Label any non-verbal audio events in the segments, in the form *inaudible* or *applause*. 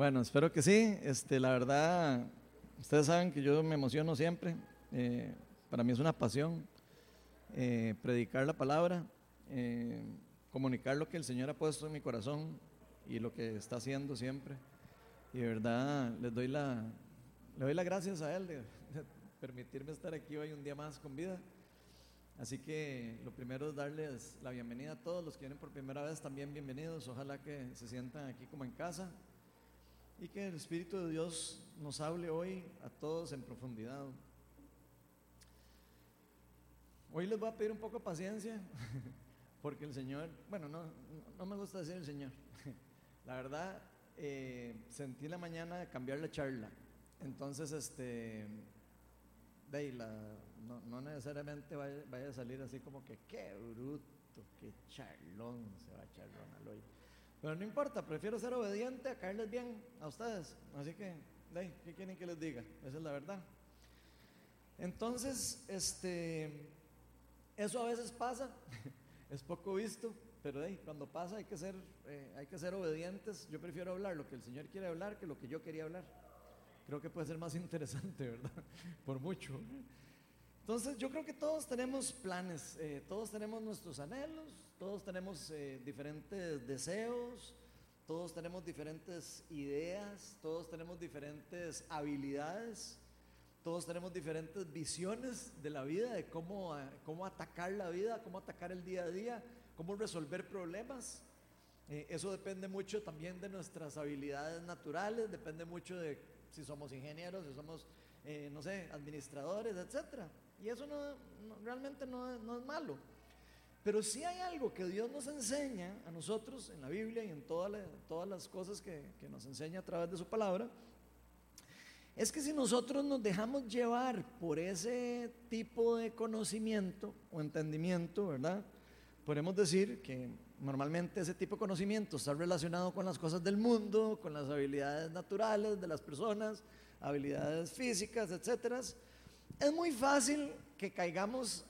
Bueno, espero que sí. Este, la verdad, ustedes saben que yo me emociono siempre. Eh, para mí es una pasión eh, predicar la palabra, eh, comunicar lo que el Señor ha puesto en mi corazón y lo que está haciendo siempre. Y de verdad les doy la, le doy las gracias a Él de, de permitirme estar aquí hoy un día más con vida. Así que lo primero es darles la bienvenida a todos los que vienen por primera vez, también bienvenidos. Ojalá que se sientan aquí como en casa y que el Espíritu de Dios nos hable hoy a todos en profundidad. Hoy les voy a pedir un poco de paciencia, *laughs* porque el Señor, bueno, no, no me gusta decir el Señor. *laughs* La verdad, eh, sentí la mañana cambiar la charla. Entonces, este, de no, no necesariamente vaya, vaya, a salir así como que qué bruto, qué charlón se va a charlón al hoy. Pero no importa, prefiero ser obediente a caerles bien a ustedes. Así que, ahí, ¿qué quieren que les diga? Esa es la verdad. Entonces, este, eso a veces pasa, *laughs* es poco visto, pero hey, cuando pasa hay que, ser, eh, hay que ser obedientes. Yo prefiero hablar lo que el Señor quiere hablar que lo que yo quería hablar. Creo que puede ser más *laughs* interesante, ¿verdad? Por mucho. Entonces yo creo que todos tenemos planes, eh, todos tenemos nuestros anhelos, todos tenemos eh, diferentes deseos, todos tenemos diferentes ideas, todos tenemos diferentes habilidades, todos tenemos diferentes visiones de la vida, de cómo, eh, cómo atacar la vida, cómo atacar el día a día, cómo resolver problemas. Eh, eso depende mucho también de nuestras habilidades naturales, depende mucho de si somos ingenieros, si somos, eh, no sé, administradores, etcétera. Y eso no, no, realmente no, no, es malo. Pero sí hay algo que Dios nos enseña a nosotros en la Biblia y en toda todas las cosas que, que nos enseña a través de su palabra. Es que si nosotros nos dejamos llevar por ese tipo de conocimiento o entendimiento, ¿verdad? Podemos decir que normalmente ese tipo de conocimiento está relacionado con las cosas del mundo, con las habilidades naturales de las personas, habilidades físicas, etcétera es muy fácil que caigamos,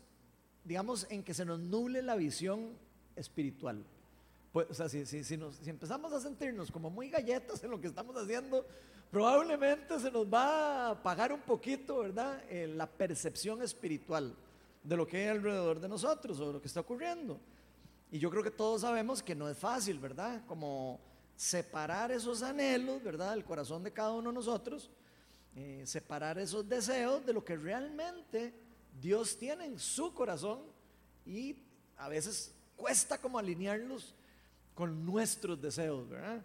digamos, en que se nos nuble la visión espiritual. Pues, o sea, si, si, si, nos, si, empezamos a sentirnos como muy galletas en lo que estamos haciendo, probablemente se nos va a apagar un poquito, ¿verdad? Eh, la percepción espiritual de lo que hay alrededor de nosotros o de lo que está ocurriendo. Y yo creo que todos sabemos que no es fácil, ¿verdad? Como separar esos anhelos, ¿verdad? Del corazón de cada uno de nosotros eh, separar esos deseos de lo que realmente Dios tiene en su corazón y a veces cuesta como alinearlos con nuestros deseos, ¿verdad?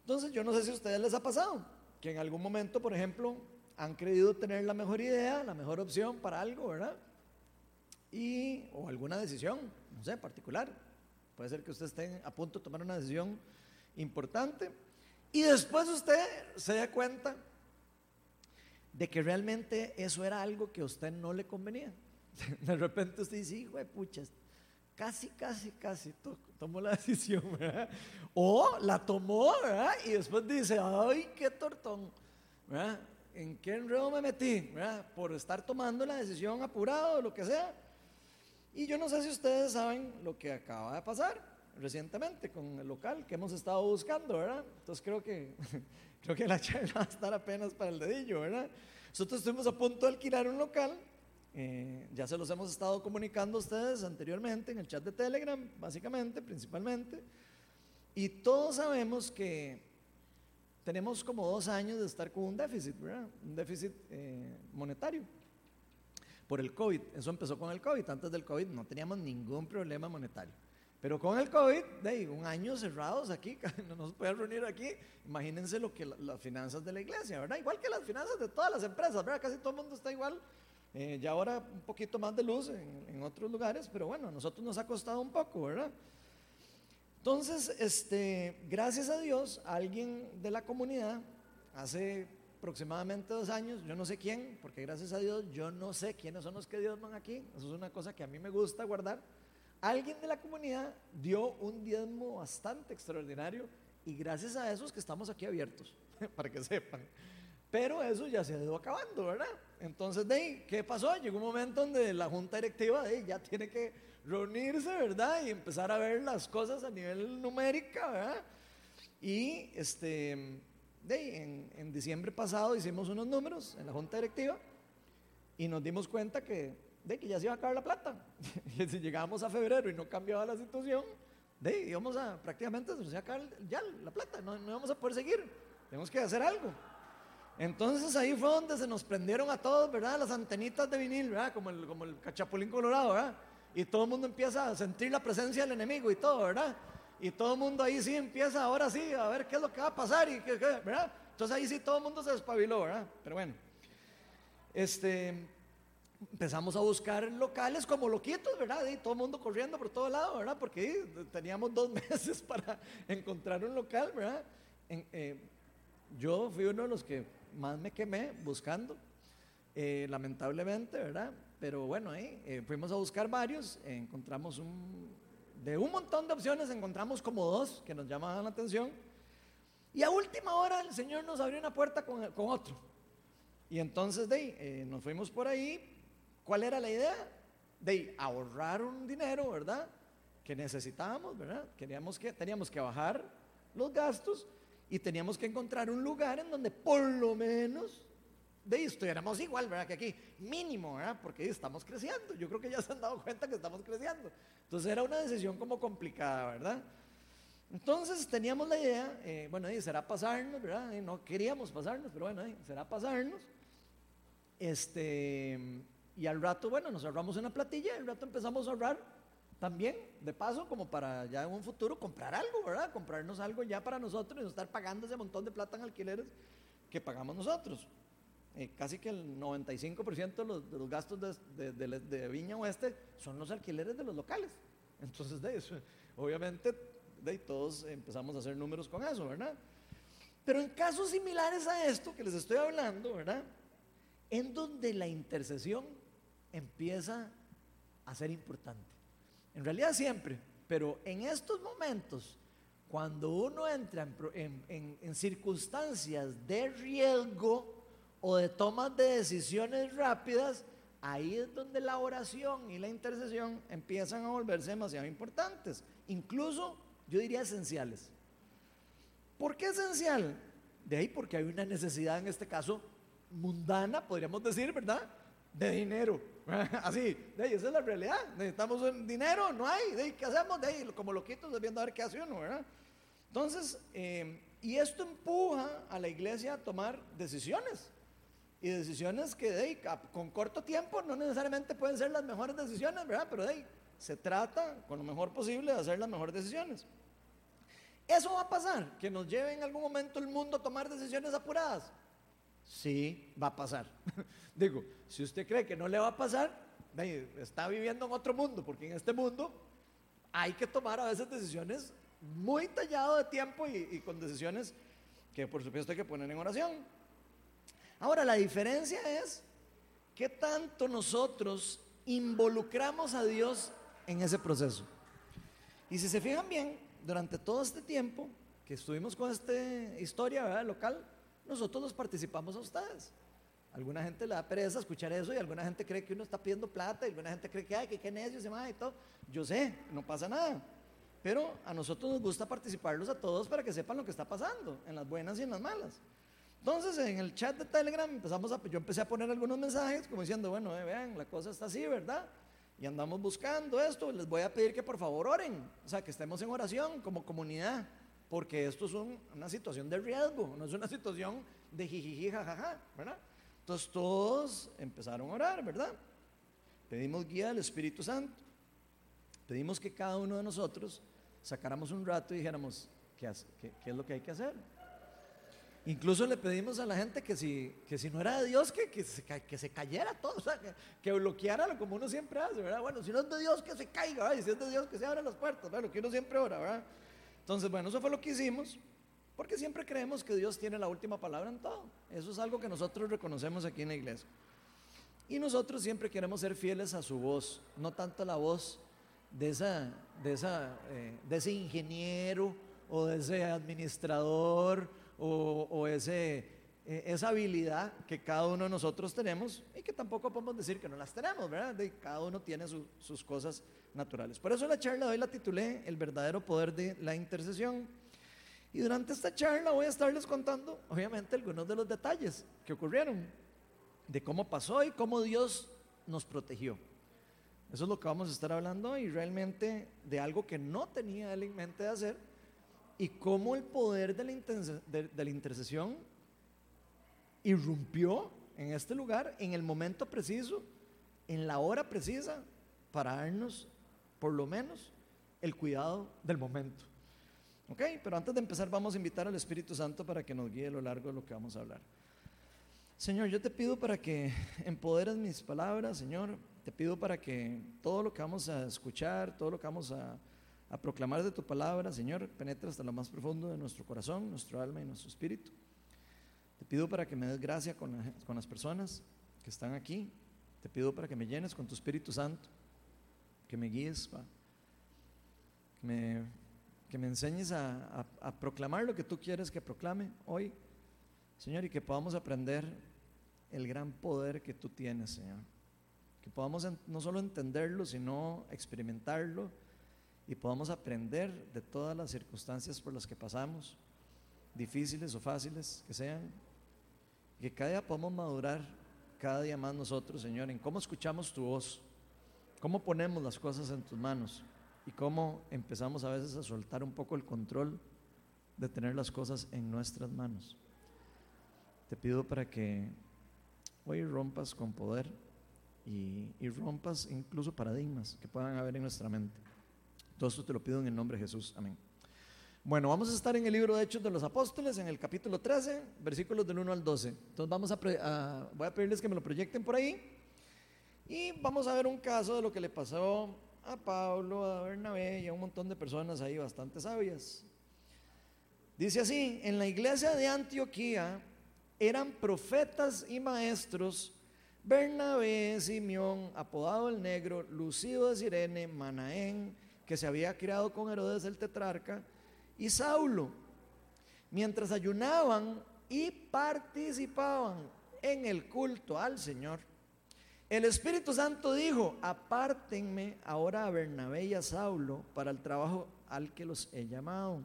Entonces yo no sé si a ustedes les ha pasado que en algún momento, por ejemplo, han creído tener la mejor idea, la mejor opción para algo, ¿verdad? Y, o alguna decisión, no sé, particular. Puede ser que usted esté a punto de tomar una decisión importante y después usted se da cuenta de que realmente eso era algo que a usted no le convenía. *laughs* De repente usted dice, hijo de puchas, casi, casi, casi to tomó la *laughs* decisión, ¿verdad? O la tomó, ¿verdad? Y después dice, ay, qué tortón, ¿verdad? ¿En qué enredo me metí? ¿verdad? Por estar tomando la decisión apurado o lo que sea. Y yo no sé si ustedes saben lo que acaba de pasar recientemente con el local que hemos estado buscando, ¿verdad? Entonces creo que *laughs* Creo que la charla *laughs* va a estar apenas para el dedillo, ¿verdad? Nosotros estuvimos a punto de alquilar un local. Eh, ya se los hemos estado comunicando a ustedes anteriormente en el chat de Telegram, básicamente, principalmente. Y todos sabemos que tenemos como dos años de estar con un déficit, ¿verdad? Un déficit eh, monetario por el COVID. Eso empezó con el COVID. Antes del COVID no teníamos ningún problema monetario. Pero con el COVID, de un año cerrados aquí, *laughs* no nos podían reunir aquí. Imagínense lo que las finanzas de la iglesia, ¿verdad? Igual que las finanzas de todas las empresas, ¿verdad? Casi todo el mundo está igual. Eh, ya ahora un poquito más de luz en, en, otros lugares, pero bueno, a nosotros nos ha costado un poco, ¿verdad? Entonces, este, gracias a Dios, alguien de la comunidad, hace aproximadamente dos años, yo no sé quién, porque gracias a Dios yo no sé quiénes son los que Dios van aquí, eso es una cosa que a mí me gusta guardar alguien de la comunidad dio un diezmo bastante extraordinario y gracias a eso es que estamos aquí abiertos, *laughs* para que sepan. Pero eso ya se ha ido acabando, ¿verdad? Entonces, de ¿qué pasó? Llegó un momento donde la junta directiva ya tiene que reunirse, ¿verdad? Y empezar a ver las cosas a nivel numérica, ¿verdad? Y este, de, en, en diciembre pasado hicimos unos números en la junta directiva y nos dimos cuenta que, de que ya se iba a acabar la plata. *laughs* y si llegábamos a febrero y no cambiaba la situación, de, íbamos a prácticamente se iba a acabar ya la plata, no, no íbamos a poder seguir. Tenemos que hacer algo. Entonces ahí fue donde se nos prendieron a todos, ¿verdad? Las antenitas de vinil, ¿verdad? Como el, como el cachapulín colorado, ¿verdad? Y todo el mundo empieza a sentir la presencia del enemigo y todo, ¿verdad? Y todo el mundo ahí sí empieza, ahora sí, a ver qué es lo que va a pasar y qué, ¿verdad? Entonces ahí sí todo el mundo se despabiló, ¿verdad? Pero bueno, este, empezamos a buscar locales como loquitos, ¿verdad? Y todo el mundo corriendo por todo lado, ¿verdad? Porque teníamos dos *laughs* meses para encontrar un local, ¿verdad? En, eh, yo fui uno de los que más me quemé buscando, eh, lamentablemente, ¿verdad? Pero bueno, eh, fuimos a buscar varios, encontramos un, de un montón de opciones, encontramos como dos que nos llamaban la atención. Y a última hora el Señor nos abrió una puerta con, con otro. Y entonces de ahí, eh, nos fuimos por ahí. ¿Cuál era la idea? De ahorrar un dinero, ¿verdad? Que necesitábamos, ¿verdad? Queríamos que, teníamos que bajar los gastos y teníamos que encontrar un lugar en donde por lo menos de estuviéramos igual, ¿verdad? Que aquí, mínimo, ¿verdad? Porque estamos creciendo. Yo creo que ya se han dado cuenta que estamos creciendo. Entonces era una decisión como complicada, ¿verdad? Entonces teníamos la idea, eh, bueno, será pasarnos, ¿verdad? No queríamos pasarnos, pero bueno, será pasarnos. Este, y al rato, bueno, nos ahorramos una platilla, al rato empezamos a ahorrar también, de paso, como para ya en un futuro comprar algo, ¿verdad? Comprarnos algo ya para nosotros y no estar pagando ese montón de plata en alquileres que pagamos nosotros. Eh, casi que el 95% de los, de los gastos de, de, de, Viña Oeste son los alquileres de los locales. Entonces, de eso, obviamente, de todos empezamos a hacer números con eso, ¿verdad? Pero en casos similares a esto que les estoy hablando, ¿verdad? en donde la intercesión empieza a ser importante. En realidad siempre, pero en estos momentos, cuando uno entra en, circunstancias de riesgo o de tomas de decisiones rápidas, ahí es donde la oración y la intercesión empiezan a volverse demasiado importantes, incluso yo diría esenciales. ¿Por qué esencial? De ahí porque hay una necesidad en este caso mundana, podríamos decir, ¿verdad? De dinero. *laughs* Así, de ahí, esa es la realidad. Necesitamos dinero, no hay. De ahí, ¿Qué hacemos? De ahí, como loquitos, viendo a ver qué hace uno, ¿verdad? Entonces, eh, y esto empuja a la iglesia a tomar decisiones. Y decisiones que de ahí, con corto tiempo no necesariamente pueden ser las mejores decisiones, ¿verdad? Pero de ahí, se trata con lo mejor posible de hacer las mejores decisiones. ¿Eso va a pasar? ¿Que nos lleve en algún momento el mundo a tomar decisiones apuradas? Sí, va a pasar. *laughs* Digo, si usted cree que no le va a pasar, está viviendo en otro mundo, porque en este mundo hay que tomar a veces decisiones muy tallado de tiempo y, con decisiones que por supuesto hay que poner en oración. Ahora, la diferencia es qué tanto nosotros involucramos a Dios en ese proceso. Y si se fijan bien, durante todo este tiempo que estuvimos con esta historia local, nosotros los participamos a ustedes. Alguna gente le da pereza escuchar eso y alguna gente cree que uno está pidiendo plata y alguna gente cree que, ay, que qué necio se y todo. Yo sé, no pasa nada. Pero a nosotros nos gusta participarlos a todos para que sepan lo que está pasando, en las buenas y en las malas. Entonces, en el chat de Telegram empezamos a, yo empecé a poner algunos mensajes como diciendo, bueno, eh, vean, la cosa está así, ¿verdad? Y andamos buscando esto, les voy a pedir que por favor oren, o sea, que estemos en oración como comunidad porque esto es una situación de riesgo, no es una situación de jijiji, jajaja, ¿verdad? Entonces todos empezaron a orar, ¿verdad? Pedimos guía del Espíritu Santo. Pedimos que cada uno de nosotros sacáramos un rato y dijéramos, ¿qué, qué, qué es lo que hay que hacer? Incluso le pedimos a la gente que si, que si no era de Dios, que, que, se, que se cayera todo, o sea, que, que, bloqueara lo como uno siempre hace, ¿verdad? Bueno, si no es de Dios, que se caiga, ¿verdad? Y si es de Dios, que se abran las puertas, ¿verdad? Lo que uno siempre ora, ¿verdad? Entonces, bueno, eso fue lo que hicimos, porque siempre creemos que Dios tiene la última palabra en todo. Eso es algo que nosotros reconocemos aquí en la iglesia. Y nosotros siempre queremos ser fieles a su voz, no tanto la voz de, esa, de, esa, eh, de ese ingeniero o de ese administrador o ese, eh, esa habilidad que cada uno de nosotros tenemos y que tampoco podemos decir que no las tenemos, ¿verdad? De, cada uno tiene su, sus cosas naturales. Por eso la charla de hoy la titulé El verdadero poder de la intercesión. Y durante esta charla voy a estarles contando, obviamente, algunos de los detalles que ocurrieron, de cómo pasó y cómo Dios nos protegió. Eso es lo que vamos a estar hablando y realmente de algo que no tenía él en mente de hacer y cómo el poder de la, de la intercesión irrumpió en este lugar en el momento preciso, en la hora precisa, para darnos por lo menos el cuidado del momento. ¿Ok? Pero antes de empezar vamos a invitar al Espíritu Santo para que nos guíe a lo largo de lo que vamos a hablar. Señor, yo te pido para que empoderes mis palabras, Señor. Te pido para que todo lo que vamos a escuchar, todo lo que vamos a, a proclamar de tu palabra, Señor, penetre hasta lo más profundo de nuestro corazón, nuestro alma y nuestro espíritu. Te pido para que me des gracia con, con las personas que están aquí. Te pido para que me llenes con tu Espíritu Santo, que me guíes, que me, que me enseñes a, a, proclamar lo que tú quieres que proclame hoy, Señor, y que podamos aprender el gran poder que tú tienes, Señor. Que podamos no solo entenderlo, sino experimentarlo y podamos aprender de todas las circunstancias por las que pasamos, difíciles o fáciles que sean, que cada día podamos madurar, cada día más nosotros, Señor, en cómo escuchamos tu voz, cómo ponemos las cosas en tus manos y cómo empezamos a veces a soltar un poco el control de tener las cosas en nuestras manos. Te pido para que hoy rompas con poder y, rompas incluso paradigmas que puedan haber en nuestra mente. Todo esto te lo pido en el nombre de Jesús. Amén. Bueno, vamos a estar en el libro de Hechos de los Apóstoles, en el capítulo 13, versículos del 1 al 12. Entonces vamos a, voy a pedirles que me lo proyecten por ahí y vamos a ver un caso de lo que le pasó a Pablo, a Bernabé y a un montón de personas ahí bastante sabias. Dice así, en la iglesia de Antioquía eran profetas y maestros Bernabé, Simeón, apodado el Negro, Lucido de Sirene, Manaén, que se había criado con Herodes el tetrarca, y Saulo, mientras ayunaban y participaban en el culto al Señor, el Espíritu Santo dijo, apártenme ahora a Bernabé y a Saulo para el trabajo al que los he llamado.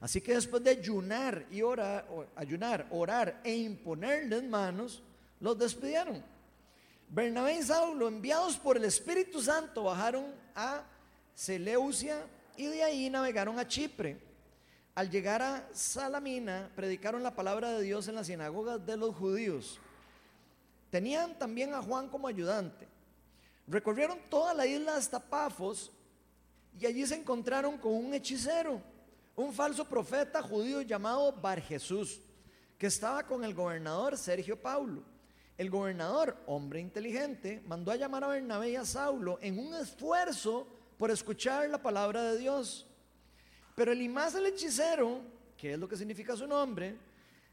Así que después de ayunar y orar, ayunar, orar e imponerles manos, los despidieron. Bernabé y Saulo, enviados por el Espíritu Santo, bajaron a Seleucia y de ahí navegaron a Chipre. Al llegar a Salamina, predicaron la palabra de Dios en las sinagogas de los judíos. Tenían también a Juan como ayudante. Recorrieron toda la isla hasta Pafos y allí se encontraron con un hechicero, un falso profeta judío llamado Bar Jesús, que estaba con el gobernador Sergio Paulo. El gobernador, hombre inteligente, mandó a llamar a Bernabé y a Saulo en un esfuerzo por escuchar la palabra de Dios. Pero el imás el hechicero, que es lo que significa su nombre,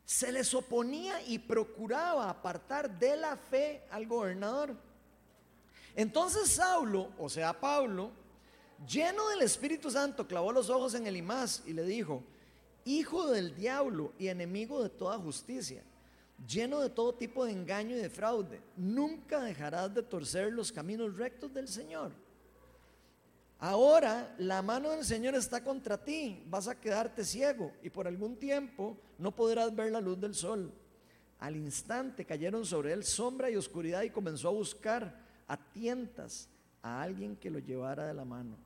se les oponía y procuraba apartar de la fe al gobernador. Entonces Saulo, o sea Pablo, lleno del Espíritu Santo, clavó los ojos en el imás y le dijo, Hijo del diablo y enemigo de toda justicia, lleno de todo tipo de engaño y de fraude, nunca dejarás de torcer los caminos rectos del Señor. Ahora la mano del Señor está contra ti, vas a quedarte ciego y por algún tiempo no podrás ver la luz del sol. Al instante cayeron sobre él sombra y oscuridad y comenzó a buscar a tientas a alguien que lo llevara de la mano.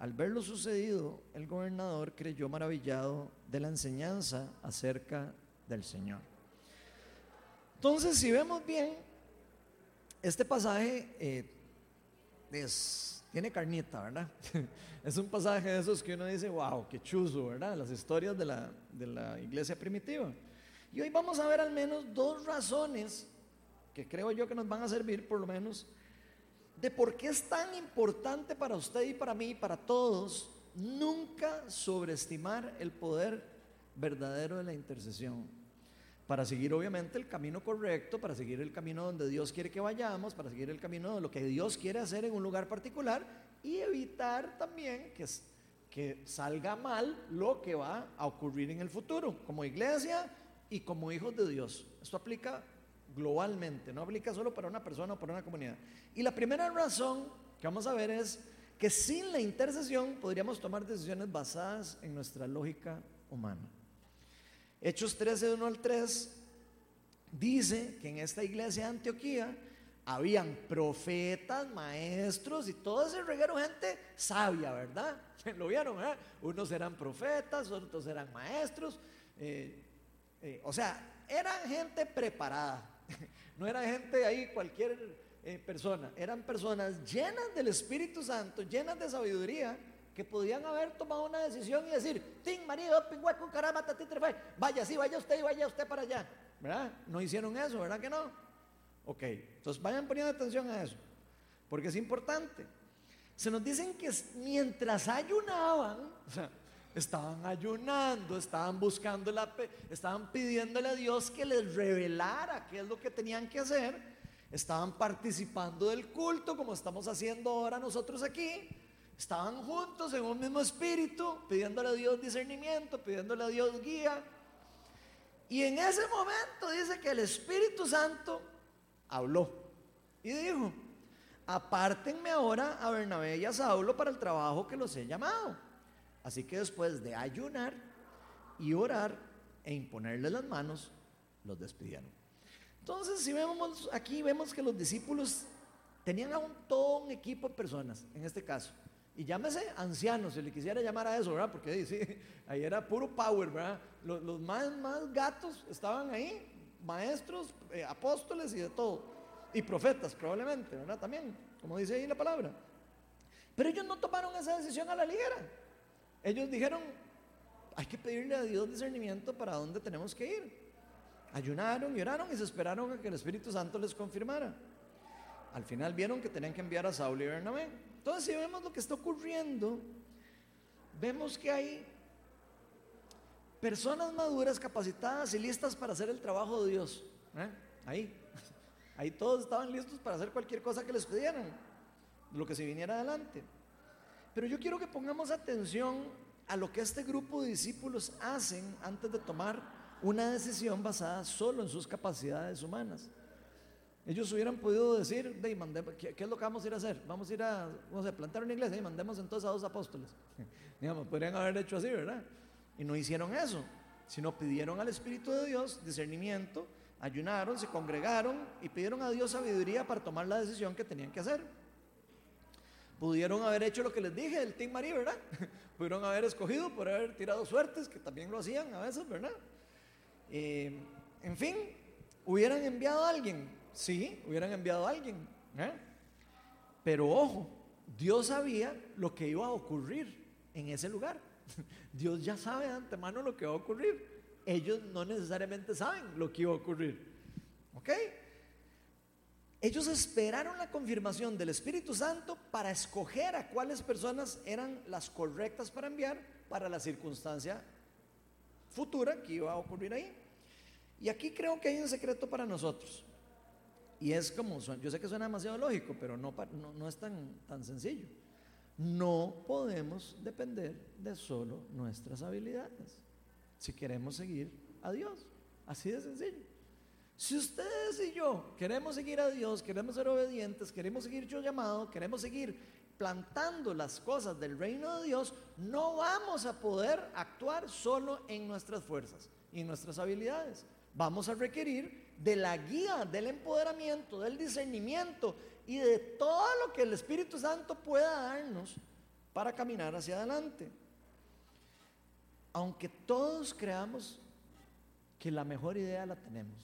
Al ver lo sucedido, el gobernador creyó maravillado de la enseñanza acerca del Señor. Entonces, si vemos bien, este pasaje eh, es tiene carnita, ¿verdad? *laughs* es un pasaje de esos que uno dice, wow, qué chuzo, ¿verdad? Las historias de la, de la iglesia primitiva. Y hoy vamos a ver al menos dos razones que creo yo que nos van a servir por lo menos de por qué es tan importante para usted y para mí y para todos nunca sobreestimar el poder verdadero de la intercesión para seguir obviamente el camino correcto, para seguir el camino donde Dios quiere que vayamos, para seguir el camino de lo que Dios quiere hacer en un lugar particular y evitar también que, salga mal lo que va a ocurrir en el futuro, como iglesia y como hijos de Dios. Esto aplica globalmente, no aplica solo para una persona o para una comunidad. Y la primera razón que vamos a ver es que sin la intercesión podríamos tomar decisiones basadas en nuestra lógica humana. Hechos 13, 1 al 3 dice que en esta iglesia de Antioquía habían profetas, maestros y todo ese reguero gente sabia, ¿verdad? *laughs* Lo vieron, ¿eh? Unos eran profetas, otros eran maestros. Eh, eh, o sea, eran gente preparada. *laughs* No era gente ahí cualquier persona. Eran personas llenas del Espíritu Santo, llenas de sabiduría, que podían haber tomado una decisión y decir, Tin, marido, pingüeco, caramba, vaya, sí, vaya usted y vaya usted para allá. ¿Verdad? No hicieron eso, ¿verdad que no? Ok, entonces vayan poniendo atención a eso, porque es importante. Se nos dicen que mientras ayunaban, estaban ayunando, estaban buscando la, estaban pidiéndole a Dios que les revelara qué es lo que tenían que hacer, estaban participando del culto como estamos haciendo ahora nosotros aquí, estaban juntos en un mismo espíritu, pidiéndole a Dios discernimiento, pidiéndole a Dios guía. Y en ese momento dice que el Espíritu Santo habló y dijo, apártenme ahora a Bernabé y a Saulo para el trabajo que los he llamado. Así que después de ayunar y orar e imponerle las manos, los despidieron. Entonces, si vemos aquí, vemos que los discípulos tenían a un, todo un equipo de personas, en este caso. Y llámese ancianos, si le quisiera llamar a eso, ¿verdad? Porque sí, *laughs* ahí era puro power, ¿verdad? Los, más, más gatos estaban ahí, maestros, eh, apóstoles y de todo. Y profetas, probablemente, ¿verdad? También, como dice ahí la palabra. Pero ellos no tomaron esa decisión a la ligera. Ellos dijeron, hay que pedirle a Dios discernimiento para dónde tenemos que ir. Ayunaron y oraron y se esperaron a que el Espíritu Santo les confirmara. Al final vieron que tenían que enviar a Saulo y Bernabé. Entonces, si vemos lo que está ocurriendo, vemos que hay personas maduras, capacitadas y listas para hacer el trabajo de Dios. ¿eh? Ahí, *laughs* ahí todos estaban listos para hacer cualquier cosa que les pidieran, lo que se viniera adelante. Pero yo quiero que pongamos atención a lo que este grupo de discípulos hacen antes de tomar una decisión basada solo en sus capacidades humanas. Ellos hubieran podido decir, ¿qué, es lo que vamos a ir a hacer? Vamos a ir a, vamos a plantar una iglesia y mandemos entonces a dos apóstoles. *laughs* Digamos, podrían haber hecho así, ¿verdad? Y no hicieron eso, sino pidieron al Espíritu de Dios discernimiento, ayunaron, se congregaron y pidieron a Dios sabiduría para tomar la decisión que tenían que hacer. Pudieron haber hecho lo que les dije del Team Marie, ¿verdad? *laughs* Pudieron haber escogido por haber tirado suertes, que también lo hacían a veces, ¿verdad? Eh, en fin, hubieran enviado a alguien, sí, hubieran enviado a alguien. ¿eh? Pero ojo, Dios sabía lo que iba a ocurrir en ese lugar. *laughs* Dios ya sabe de antemano lo que va a ocurrir. Ellos no necesariamente saben lo que iba a ocurrir. ¿Ok? Ellos esperaron la confirmación del Espíritu Santo para escoger a cuáles personas eran las correctas para enviar para la circunstancia futura que iba a ocurrir ahí. Y aquí creo que hay un secreto para nosotros. Y es como, yo sé que suena demasiado lógico, pero no, no, es tan, tan sencillo. No podemos depender de solo nuestras habilidades si queremos seguir a Dios. Así de sencillo. Si ustedes y yo queremos seguir a Dios, queremos ser obedientes, queremos seguir yo llamado, queremos seguir plantando las cosas del reino de Dios, no vamos a poder actuar solo en nuestras fuerzas y en nuestras habilidades. Vamos a requerir de la guía, del empoderamiento, del discernimiento y de todo lo que el Espíritu Santo pueda darnos para caminar hacia adelante. Aunque todos creamos que la mejor idea la tenemos,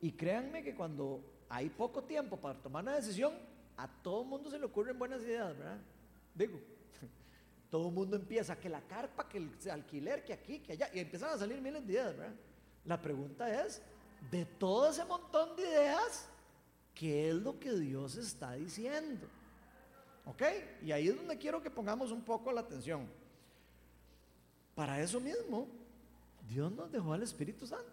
y créanme que cuando hay poco tiempo para tomar una decisión, a todo mundo se le ocurren buenas ideas, ¿verdad? Digo, *laughs* todo el mundo empieza que la carpa, que el alquiler, que aquí, que allá, y empiezan a salir miles de ideas, ¿verdad? La pregunta es, de todo ese montón de ideas, ¿qué es lo que Dios está diciendo? ¿Ok? Y ahí es donde quiero que pongamos un poco la atención. Para eso mismo, Dios nos dejó al Espíritu Santo.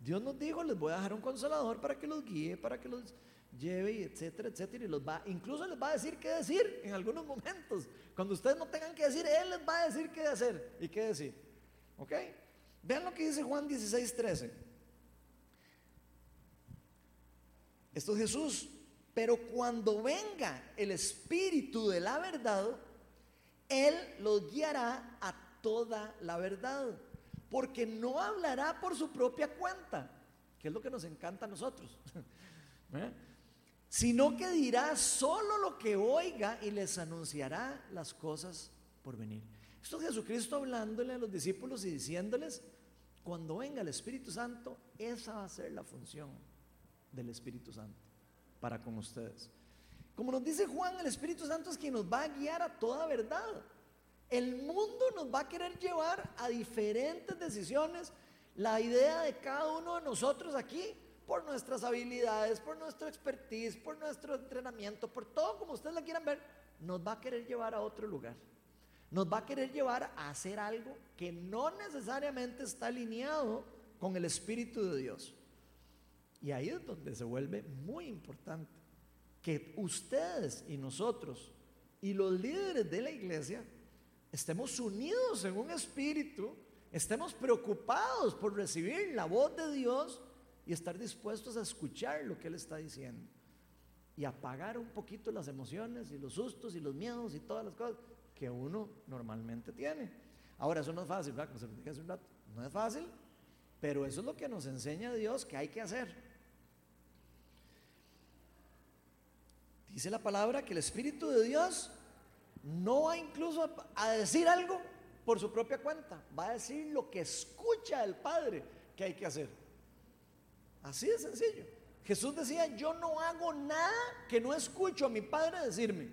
Dios nos dijo, les voy a dejar un consolador para que los guíe, para que los lleve, etcétera, etcétera. Y los va, incluso les va a decir qué decir en algunos momentos. Cuando ustedes no tengan que decir, Él les va a decir qué hacer y qué decir. ¿Ok? Vean lo que dice Juan 16, 13. Esto es Jesús. Pero cuando venga el Espíritu de la verdad, Él los guiará a toda la verdad, porque no hablará por su propia cuenta, que es lo que nos encanta a nosotros, *laughs* ¿eh? sino que dirá solo lo que oiga y les anunciará las cosas por venir. Esto es Jesucristo hablándole a los discípulos y diciéndoles, cuando venga el Espíritu Santo, esa va a ser la función del Espíritu Santo para con ustedes. Como nos dice Juan, el Espíritu Santo es quien nos va a guiar a toda verdad. El mundo nos va a querer llevar a diferentes decisiones. La idea de cada uno de nosotros aquí, por nuestras habilidades, por nuestro expertise, por nuestro entrenamiento, por todo como ustedes la quieran ver, nos va a querer llevar a otro lugar. Nos va a querer llevar a hacer algo que no necesariamente está alineado con el Espíritu de Dios. Y ahí es donde se vuelve muy importante que ustedes y nosotros y los líderes de la iglesia estemos unidos en un espíritu, estemos preocupados por recibir la voz de Dios y estar dispuestos a escuchar lo que Él está diciendo y apagar un poquito las emociones y los sustos y los miedos y todas las cosas que uno normalmente tiene. Ahora, eso no es fácil, ¿verdad? Como se lo dije hace un rato, no es fácil, pero eso es lo que nos enseña Dios que hay que hacer. Dice la palabra que el Espíritu de Dios no va incluso a, decir algo por su propia cuenta, va a decir lo que escucha el Padre que hay que hacer. Así de sencillo. Jesús decía, yo no hago nada que no escucho a mi Padre decirme.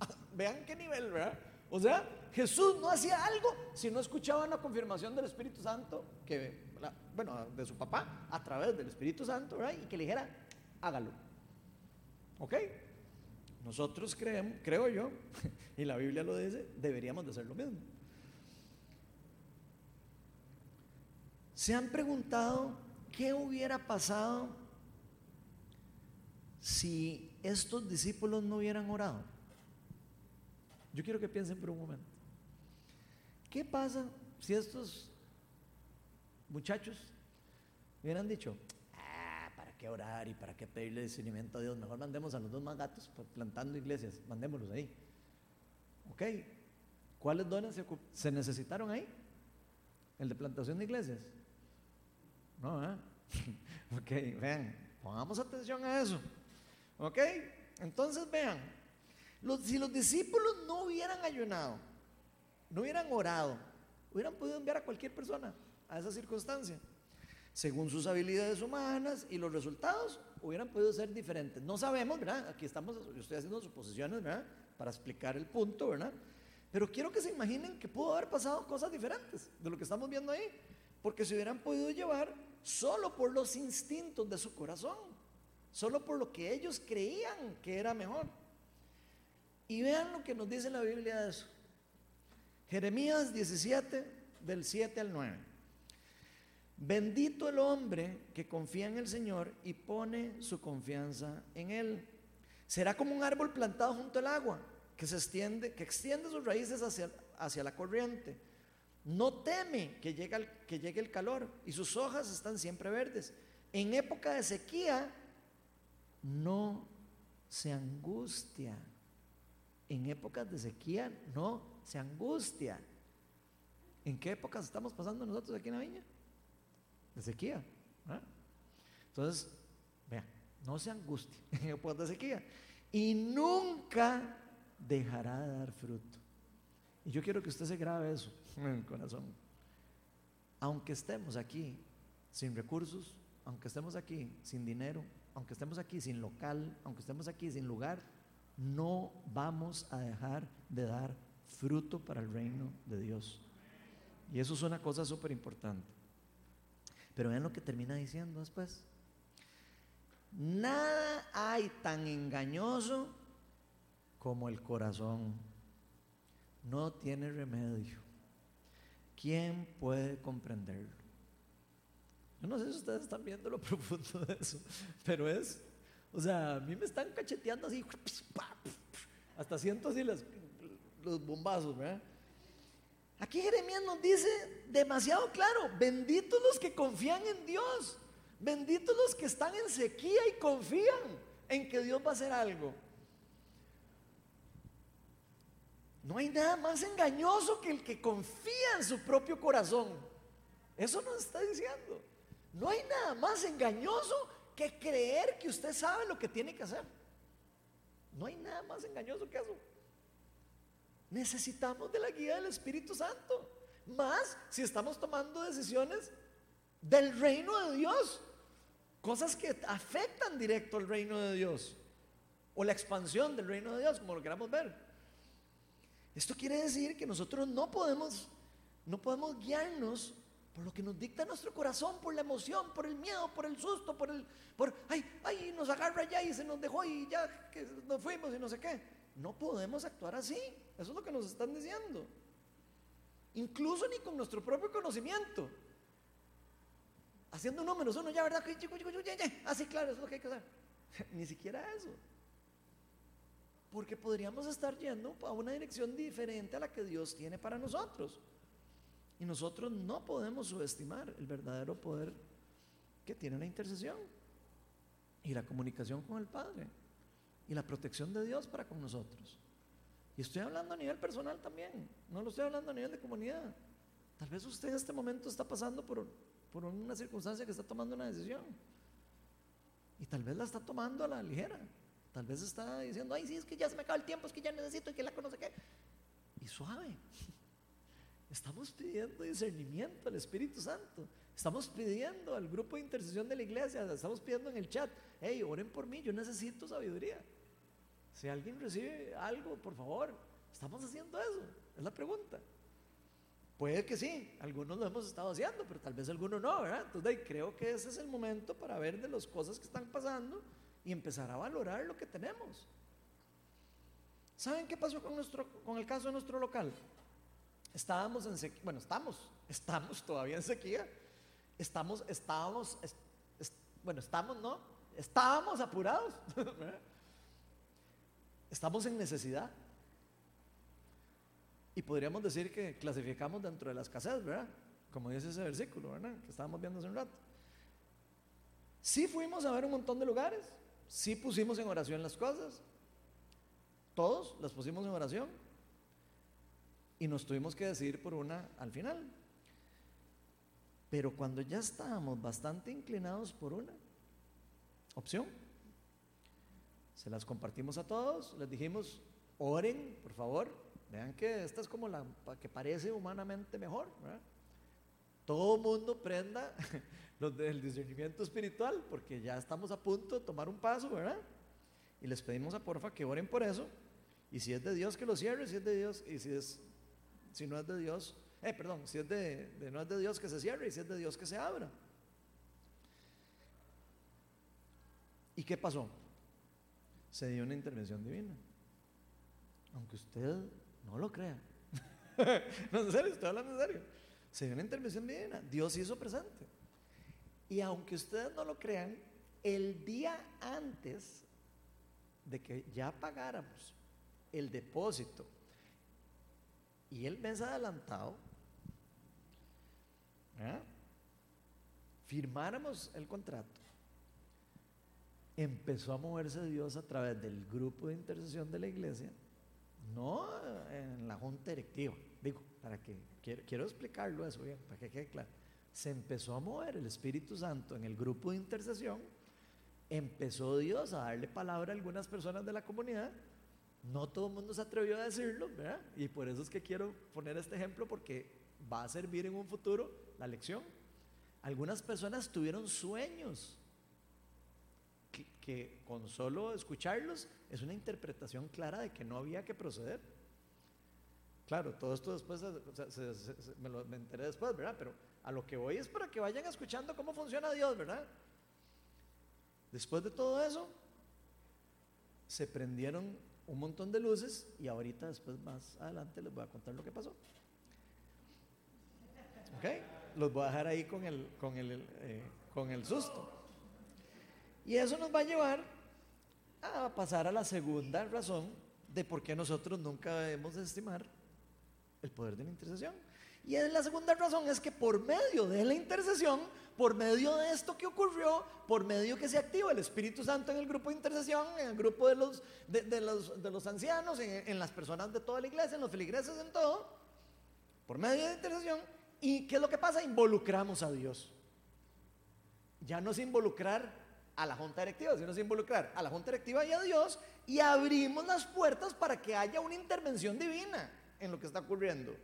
*laughs* Vean qué nivel, ¿verdad? O sea, Jesús no hacía algo si no escuchaba una confirmación del Espíritu Santo, que, bueno, de su papá, a través del Espíritu Santo, ¿verdad? Y que le dijera, hágalo. ¿Ok? Nosotros creemos, creo yo, *laughs* y la Biblia lo dice, deberíamos de hacer lo mismo. ¿Se han preguntado qué hubiera pasado si estos discípulos no hubieran orado? Yo quiero que piensen por un momento. ¿Qué pasa si estos muchachos hubieran dicho, qué orar y para qué pedirle discernimiento a Dios. Mejor mandemos a los dos más gatos plantando iglesias, mandémoslos ahí. ¿Ok? ¿Cuáles dones se, necesitaron ahí? ¿El de plantación de iglesias? No, ¿eh? *laughs* ok, vean, pongamos atención a eso. ¿Ok? Entonces vean, si los discípulos no hubieran ayunado, no hubieran orado, hubieran podido enviar a cualquier persona a esa circunstancia según sus habilidades humanas y los resultados hubieran podido ser diferentes. No sabemos, ¿verdad? Aquí estamos, yo estoy haciendo suposiciones, ¿verdad? Para explicar el punto, ¿verdad? Pero quiero que se imaginen que pudo haber pasado cosas diferentes de lo que estamos viendo ahí, porque se hubieran podido llevar solo por los instintos de su corazón, solo por lo que ellos creían que era mejor. Y vean lo que nos dice la Biblia de eso. Jeremías 17, del 7 al 9. Bendito el hombre que confía en el Señor y pone su confianza en Él. Será como un árbol plantado junto al agua, que se extiende, que extiende sus raíces hacia, hacia la corriente. No teme que llegue, el, que llegue el calor y sus hojas están siempre verdes. En época de sequía no se angustia. En épocas de sequía no se angustia. ¿En qué épocas estamos pasando nosotros aquí en la viña? Sequía. Entonces, vean, no se angustie *laughs* de sequía. Y nunca dejará de dar fruto. Y yo quiero que usted se grabe eso *laughs* en el corazón. Aunque estemos aquí sin recursos, aunque estemos aquí sin dinero, aunque estemos aquí sin local, aunque estemos aquí sin lugar, no vamos a dejar de dar fruto para el reino de Dios. Y eso es una cosa súper importante. Pero vean lo que termina diciendo después. Nada hay tan engañoso como el corazón. No tiene remedio. ¿Quién puede comprenderlo? Yo no sé si ustedes están viendo lo *laughs* profundo de eso, pero es, o sea, a mí me están cacheteando así, *laughs* hasta siento así los bombazos, ¿verdad? Aquí Jeremías nos dice demasiado claro, benditos los que confían en Dios, benditos los que están en sequía y confían en que Dios va a hacer algo. No hay nada más engañoso que el que confía en su propio corazón. Eso nos está diciendo. No hay nada más engañoso que creer que usted sabe lo que tiene que hacer. No hay nada más engañoso que eso. Necesitamos de la guía del Espíritu Santo. Más si estamos tomando decisiones del reino de Dios. Cosas que afectan directo al reino de Dios. O la expansión del reino de Dios, como lo queramos ver. Esto quiere decir que nosotros no podemos, no podemos guiarnos por lo que nos dicta nuestro corazón, por la emoción, por el miedo, por el susto, por el, por, ay, ay, nos agarra ya y se nos dejó y ya que nos fuimos y no sé qué. No podemos actuar así. Eso es lo que nos están diciendo. Incluso ni con nuestro propio conocimiento. Haciendo números, uno ya, ¿verdad? Así, claro, eso es lo que hay que hacer. *laughs* ni siquiera eso. Porque podríamos estar yendo a una dirección diferente a la que Dios tiene para nosotros. Y nosotros no podemos subestimar el verdadero poder que tiene la intercesión y la comunicación con el Padre y la protección de Dios para con nosotros. Y estoy hablando a nivel personal también, no lo estoy hablando a nivel de comunidad. Tal vez usted en este momento está pasando por, por una circunstancia que está tomando una decisión. Y tal vez la está tomando a la ligera. Tal vez está diciendo, ay, sí, es que ya se me acaba el tiempo, es que ya necesito y que la conoce qué. Y suave. *laughs* Estamos pidiendo discernimiento al Espíritu Santo. Estamos pidiendo al grupo de intercesión de la iglesia, estamos pidiendo en el chat, hey, oren por mí, yo necesito sabiduría. Si alguien recibe algo, por favor, estamos haciendo eso, es la pregunta. Puede que sí, algunos lo hemos estado haciendo, pero tal vez algunos no, ¿verdad? Entonces creo que ese es el momento para ver de las cosas que están pasando y empezar a valorar lo que tenemos. ¿Saben qué pasó con, nuestro, con el caso de nuestro local? Estábamos en sequía, bueno, estamos, estamos todavía en sequía. Estamos, estábamos, bueno, estamos, ¿no? Estábamos apurados. *laughs* estamos en necesidad. Y podríamos decir que clasificamos dentro de la escasez, ¿verdad? Como dice ese versículo, ¿verdad? Que estábamos viendo hace un rato. Sí fuimos a ver un montón de lugares, sí pusimos en oración las cosas, todos las pusimos en oración, y nos tuvimos que decidir por una al final. Pero cuando ya estábamos bastante inclinados por una opción, se las compartimos a todos, les dijimos, oren, por favor, vean que esta es como la que parece humanamente mejor. Todo mundo prenda *laughs* los del discernimiento espiritual, porque ya estamos a punto de tomar un paso, ¿verdad? Y les pedimos a porfa que oren por eso. Y si es de Dios, que lo cierre, si es de Dios, y si es si no es de Dios, eh, perdón, si es de, no es de Dios que se cierre y si es de Dios que se abra. ¿Y qué pasó? Se dio una intervención divina. Aunque usted no lo crea. *laughs* no, en serio, estoy hablando en serio. Se dio una intervención divina. Dios hizo presente. Y aunque ustedes no lo crean, el día antes de que ya pagáramos el depósito y el mes adelantado, firmáramos el contrato, empezó a moverse Dios a través del grupo de intercesión de la iglesia, no en la junta directiva. Digo, para que quiero, quiero explicarlo eso bien, para que quede claro. Se empezó a mover el Espíritu Santo en el grupo de intercesión, empezó Dios a darle palabra a algunas personas de la comunidad no todo el mundo se atrevió a decirlo, ¿verdad? Y por eso es que quiero poner este ejemplo porque va a servir en un futuro la lección. Algunas personas tuvieron sueños con solo escucharlos es una interpretación clara de que no había que proceder. Claro, todo esto después me, lo, me enteré después, ¿verdad? Pero a lo que voy es para que vayan escuchando cómo funciona Dios, ¿verdad? Después de todo eso, se prendieron un montón de luces y ahorita después más adelante les voy a contar lo que pasó. Los voy a dejar ahí con el, con el, eh, con el susto. Y eso nos va a llevar a pasar a la segunda razón de por qué nosotros nunca debemos estimar el poder de la intercesión. Y la segunda razón es que por medio de la intercesión por medio de esto que ocurrió, por medio que se activa el Espíritu Santo en el grupo de intercesión, en el grupo de los, de, los, de los, ancianos, en, las personas de toda la iglesia, en los feligreses, en todo, por medio de intercesión. ¿Y qué es lo que pasa? Involucramos a Dios. Ya no es involucrar a la junta directiva, sino es involucrar a la junta directiva y a Dios y abrimos las puertas para que haya una intervención divina en lo que está ocurriendo.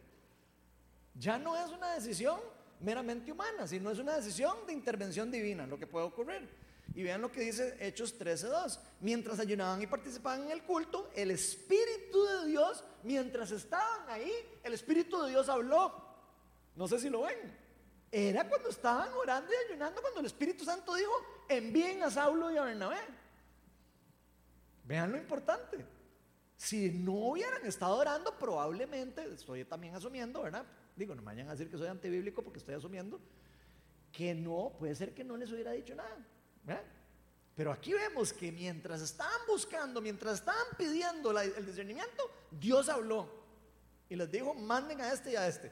Ya no es una decisión meramente humana, sino es una decisión de intervención divina, lo que puede ocurrir. Y vean lo que dice Hechos 13:2. Mientras ayunaban y participaban en el culto, el Espíritu de Dios, mientras estaban ahí, el Espíritu de Dios habló. No sé si lo ven. Era cuando estaban orando y ayunando, cuando el Espíritu Santo dijo, envíen a Saulo y a Bernabé. Vean lo importante. Si no hubieran estado orando, probablemente, estoy también asumiendo, ¿verdad? Digo, no me vayan a decir que soy antibíblico porque estoy asumiendo que no, puede ser que no les hubiera dicho nada. Pero aquí vemos que mientras estaban buscando, mientras estaban pidiendo el discernimiento, Dios habló y les dijo, manden a este y a este.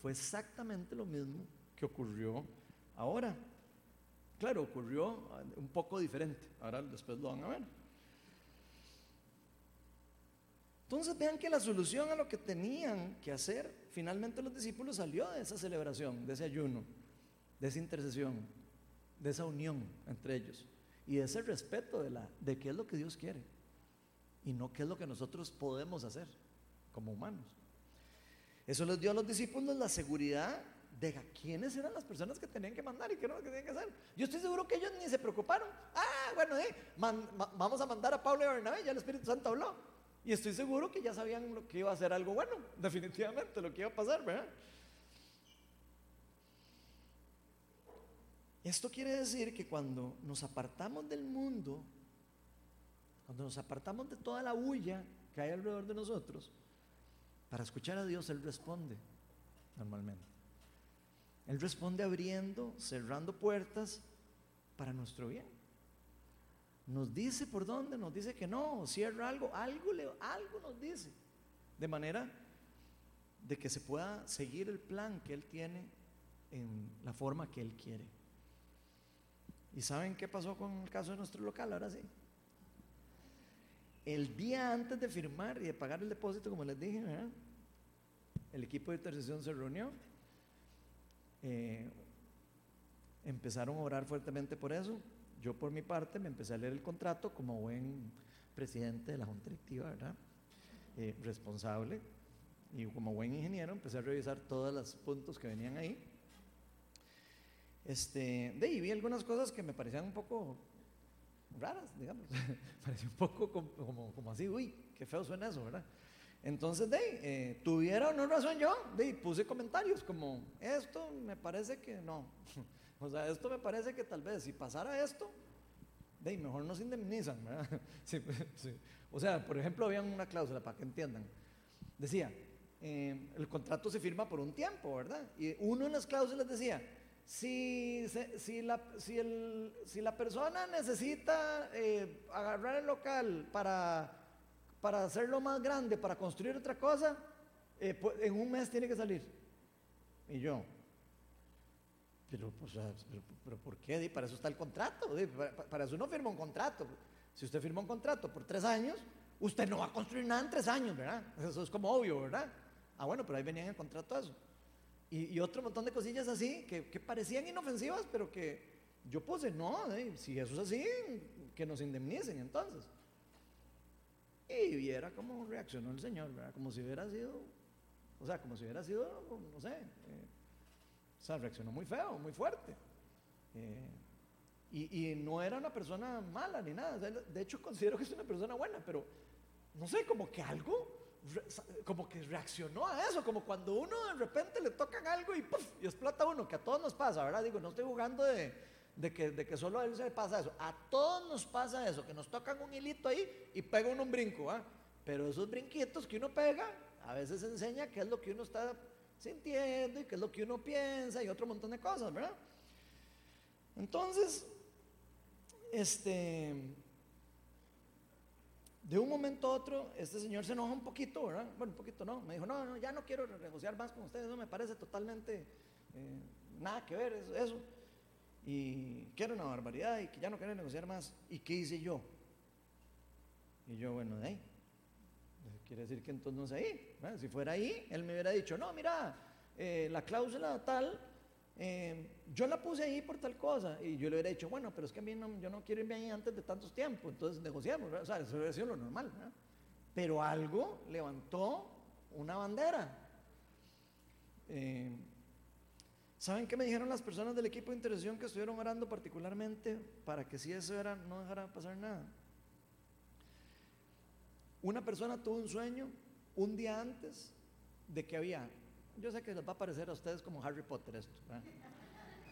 Fue exactamente lo mismo que ocurrió ahora. Claro, ocurrió un poco diferente. Ahora después lo van a ver. Entonces vean que la solución a lo que tenían que hacer, finalmente los discípulos salió de esa celebración, de ese ayuno, de esa intercesión, de esa unión entre ellos y de ese respeto de, la, de qué es lo que Dios quiere y no qué es lo que nosotros podemos hacer como humanos. Eso les dio a los discípulos la seguridad de quiénes eran las personas que tenían que mandar y qué era lo que tenían que hacer. Yo estoy seguro que ellos ni se preocuparon. Ah, bueno, eh, vamos a mandar a Pablo y a Bernabé, ya el Espíritu Santo habló. Y estoy seguro que ya sabían lo que iba a ser algo bueno, *laughs* definitivamente, lo que iba a pasar, ¿verdad? Esto quiere decir que cuando nos apartamos del mundo, cuando nos apartamos de toda la bulla que hay alrededor de nosotros, para escuchar a Dios Él responde normalmente. Él responde abriendo, cerrando puertas para nuestro bien nos dice por dónde, nos dice que no, cierra algo, algo, algo nos dice, de manera de que se pueda seguir el plan que Él tiene en la forma que Él quiere. ¿Y saben qué pasó con el caso de nuestro local? Ahora sí. El día antes de firmar y de pagar el depósito, como les dije, el equipo de intercesión se reunió. Eh, empezaron a orar fuertemente por eso. Yo por mi parte me empecé a leer el contrato como buen presidente de la Junta Directiva, ¿verdad? Eh, responsable. Y como buen ingeniero empecé a revisar todos los puntos que venían ahí. Este, de ahí vi algunas cosas que me parecían un poco raras, digamos. *laughs* Parecía un poco como, como, así, uy, qué feo suena eso, ¿verdad? Entonces, de eh, tuviera o no razón yo, de puse comentarios como, esto me parece que no. *laughs* O sea, esto me parece que tal vez si pasara esto, de mejor nos indemnizan, ¿verdad? *laughs* O sea, por ejemplo, había una cláusula para que entiendan. Decía, eh, el contrato se firma por un tiempo, ¿verdad? Y uno de las cláusulas decía, si, si, la, si, el, si la persona necesita eh, agarrar el local para, para hacerlo más grande, para construir otra cosa, eh, pues, en un mes tiene que salir. Y yo, pero, pues, pero, ¿por qué? Para eso está el contrato. Para, eso uno firma un contrato. Si usted firma un contrato por tres años, usted no va a construir nada en tres años, ¿verdad? Eso es como obvio, ¿verdad? Ah, bueno, pero ahí venía en el contrato eso. Y, otro montón de cosillas así que, parecían inofensivas, pero que yo puse, no, si eso es así, que nos indemnicen entonces. Y viera cómo reaccionó el Señor. Como si hubiera sido, o sea, como si hubiera sido, no sé. Eh, o sea, reaccionó muy feo, muy fuerte. Eh, y, no era una persona mala ni nada. De hecho, considero que es una persona buena, pero no sé, como que algo, como que reaccionó a eso, como cuando uno de repente le tocan algo y, ¡puff! y explota uno, que a todos nos pasa, ¿verdad? Digo, no estoy jugando de, de, que, de que solo a él se le pasa eso. A todos nos pasa eso, que nos tocan un hilito ahí y pega uno un brinco, ¿ah? Pero esos brinquitos que uno pega, a veces enseña qué es lo que uno está sintiendo y qué es lo que uno piensa y otro montón de cosas, ¿verdad? Entonces, este, de un momento a otro, este señor se enoja un poquito, ¿verdad? Bueno, un poquito no, me dijo, no, no, ya no quiero negociar más con ustedes, eso me parece totalmente eh, nada que ver, eso, eso. Y que era una barbaridad y que ya no quería negociar más. ¿Y qué hice yo? Y yo, bueno, de ahí. Quiere decir que entonces ahí. Si fuera ahí, él me hubiera dicho, no, mira, eh, la cláusula tal, eh, yo la puse ahí por tal cosa. Y yo le hubiera dicho, bueno, pero es que a mí no, yo no quiero irme ahí antes de tantos tiempos, entonces negociamos. O sea, eso hubiera sido lo normal. Pero algo levantó una bandera. Eh, ¿Saben qué me dijeron las personas del equipo de intercesión que estuvieron orando particularmente para que si eso era, no dejara pasar nada? Una persona tuvo un sueño un día antes de que había, yo sé que les va a parecer a ustedes como Harry Potter esto,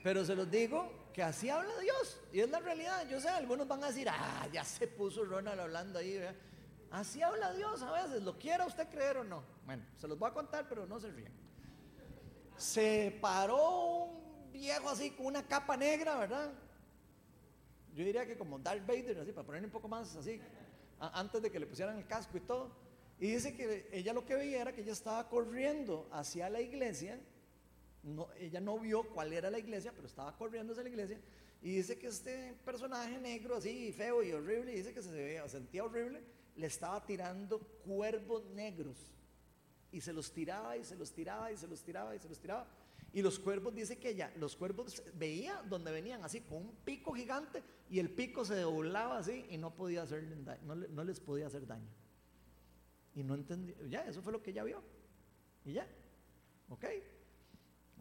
pero se los digo que así habla Dios y es la realidad. Yo sé, algunos van a decir, ah, ya se puso Ronald hablando ahí. Así habla Dios a veces, lo quiera usted creer o no. Bueno, se los voy a contar, pero no se ríen. Se paró un viejo así con una capa negra, ¿verdad? Yo diría que como Darth Vader, así, para poner un poco más así, antes de que le pusieran el casco y todo. Y dice que ella lo que veía era que ella estaba corriendo hacia la iglesia. No, ella no vio cuál era la iglesia, pero estaba corriendo hacia la iglesia. Y dice que este personaje negro, así feo y horrible, dice que se sentía horrible, le estaba tirando cuervos negros. Y se los tiraba y se los tiraba y se los tiraba y se los tiraba. Y los cuervos, dice que ella, los cuervos veía donde venían así con un pico gigante y el pico se doblaba así y no podía hacerle no, no les podía hacer daño. Y no entendía, ya, eso fue lo que ella vio. Y ya, ok.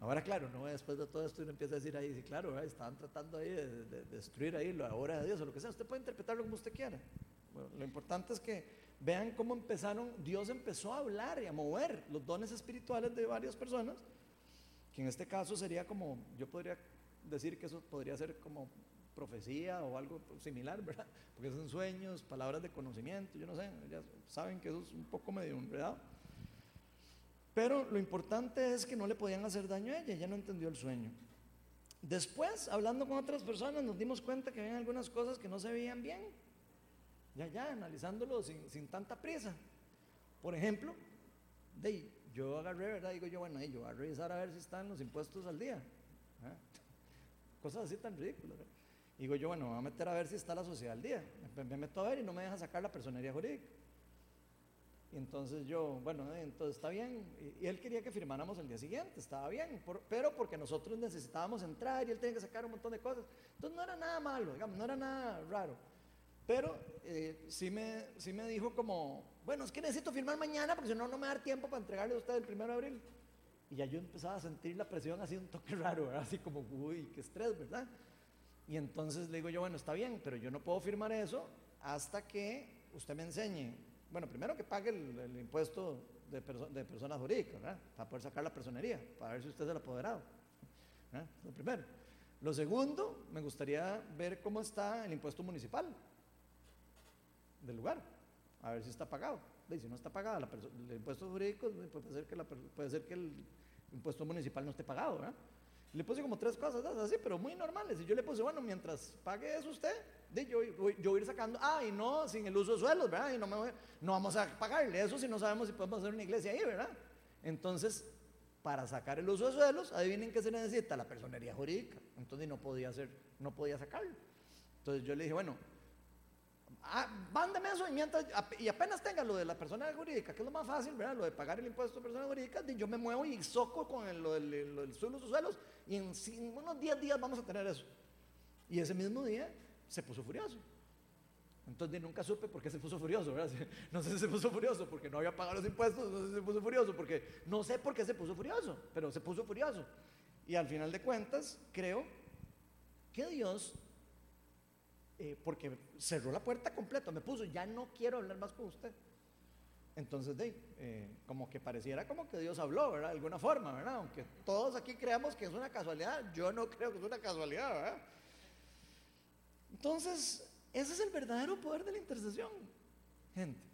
Ahora, claro, no después de todo esto uno empieza a decir ahí, sí, claro, estaban tratando ahí de, destruir ahí la obra de Dios o lo que sea. Usted puede interpretarlo como usted quiera. lo importante es que vean cómo empezaron, Dios empezó a hablar y a mover los dones espirituales de varias personas que en este caso sería como, yo podría decir que eso podría ser como profecía o algo similar, ¿verdad? Porque son sueños, palabras de conocimiento, yo no sé, ya saben que eso es un poco medio enredado. Pero lo importante es que no le podían hacer daño a ella, ella no entendió el sueño. Después, hablando con otras personas, nos dimos cuenta que había algunas cosas que no se veían bien. Ya, ya, analizándolo sin, sin tanta prisa. Por ejemplo, de yo agarré, ¿verdad? Digo yo, bueno, yo voy a revisar a ver si están los impuestos al día. ¿eh? *laughs* Cosas así tan ridículas. Digo yo, bueno, voy a meter a ver si está la sociedad al día. Me, meto a ver y no me deja sacar la personería jurídica. Y entonces yo, bueno, eh, entonces está bien. Y, él quería que firmáramos el día siguiente, estaba bien, pero porque nosotros necesitábamos entrar y él tenía que sacar un montón de cosas. Entonces no era nada malo, digamos, no era nada raro. Pero eh, sí, me, sí me dijo como, bueno, es que necesito firmar mañana porque si no, no me da tiempo para entregarle a usted el primero de abril. Y ya yo empezaba a sentir la presión así un toque *laughs* raro, ¿verdad? así como, uy, qué estrés, ¿verdad? Y entonces le digo yo, bueno, está bien, pero yo no puedo firmar eso hasta que usted me enseñe, bueno, primero que pague el, impuesto de, de, personas jurídicas, ¿verdad? Para poder sacar la personería, para ver si usted es el apoderado. ¿verdad? Lo primero. Lo segundo, me gustaría ver cómo está el impuesto municipal del lugar a ver si está pagado. Y si no está pagado el impuesto jurídico, puede ser, que puede ser que el impuesto municipal no esté pagado. ¿verdad? Le puse como tres cosas así, pero muy normales. Y yo le puse, bueno, mientras pague eso usted, yo, yo, voy a ir sacando, ah, y no sin el uso de suelos, ¿verdad? Y no, me no vamos a pagarle eso si no sabemos si podemos hacer una iglesia ahí, ¿verdad? Entonces, para sacar el uso de suelos, adivinen qué se necesita, la personería jurídica. Entonces no podía hacer, no podía sacarlo. Entonces yo le dije, bueno, ah, mándeme eso y, mientras, y apenas tenga lo de la persona jurídica, que es lo más fácil, ¿verdad? Lo de pagar el impuesto de persona jurídica, yo me muevo y soco con el, lo, del, suelo, sus suelos, y en, unos 10 días vamos a tener eso. Y ese mismo día se puso furioso. Entonces nunca supe por qué se puso furioso, ¿verdad? *laughs* No sé si se puso furioso porque no había pagado los impuestos, no sé si se puso furioso porque no sé por qué se puso furioso, pero se puso furioso. Y al final de cuentas, creo que Dios eh, porque cerró la puerta completa, me puso, ya no quiero hablar más con usted. Entonces, de, eh, como que pareciera como que Dios habló, ¿verdad? De alguna forma, ¿verdad? Aunque todos aquí creamos que es una casualidad, yo no creo que es una casualidad, ¿verdad? Entonces, ese es el verdadero poder de la intercesión, gente.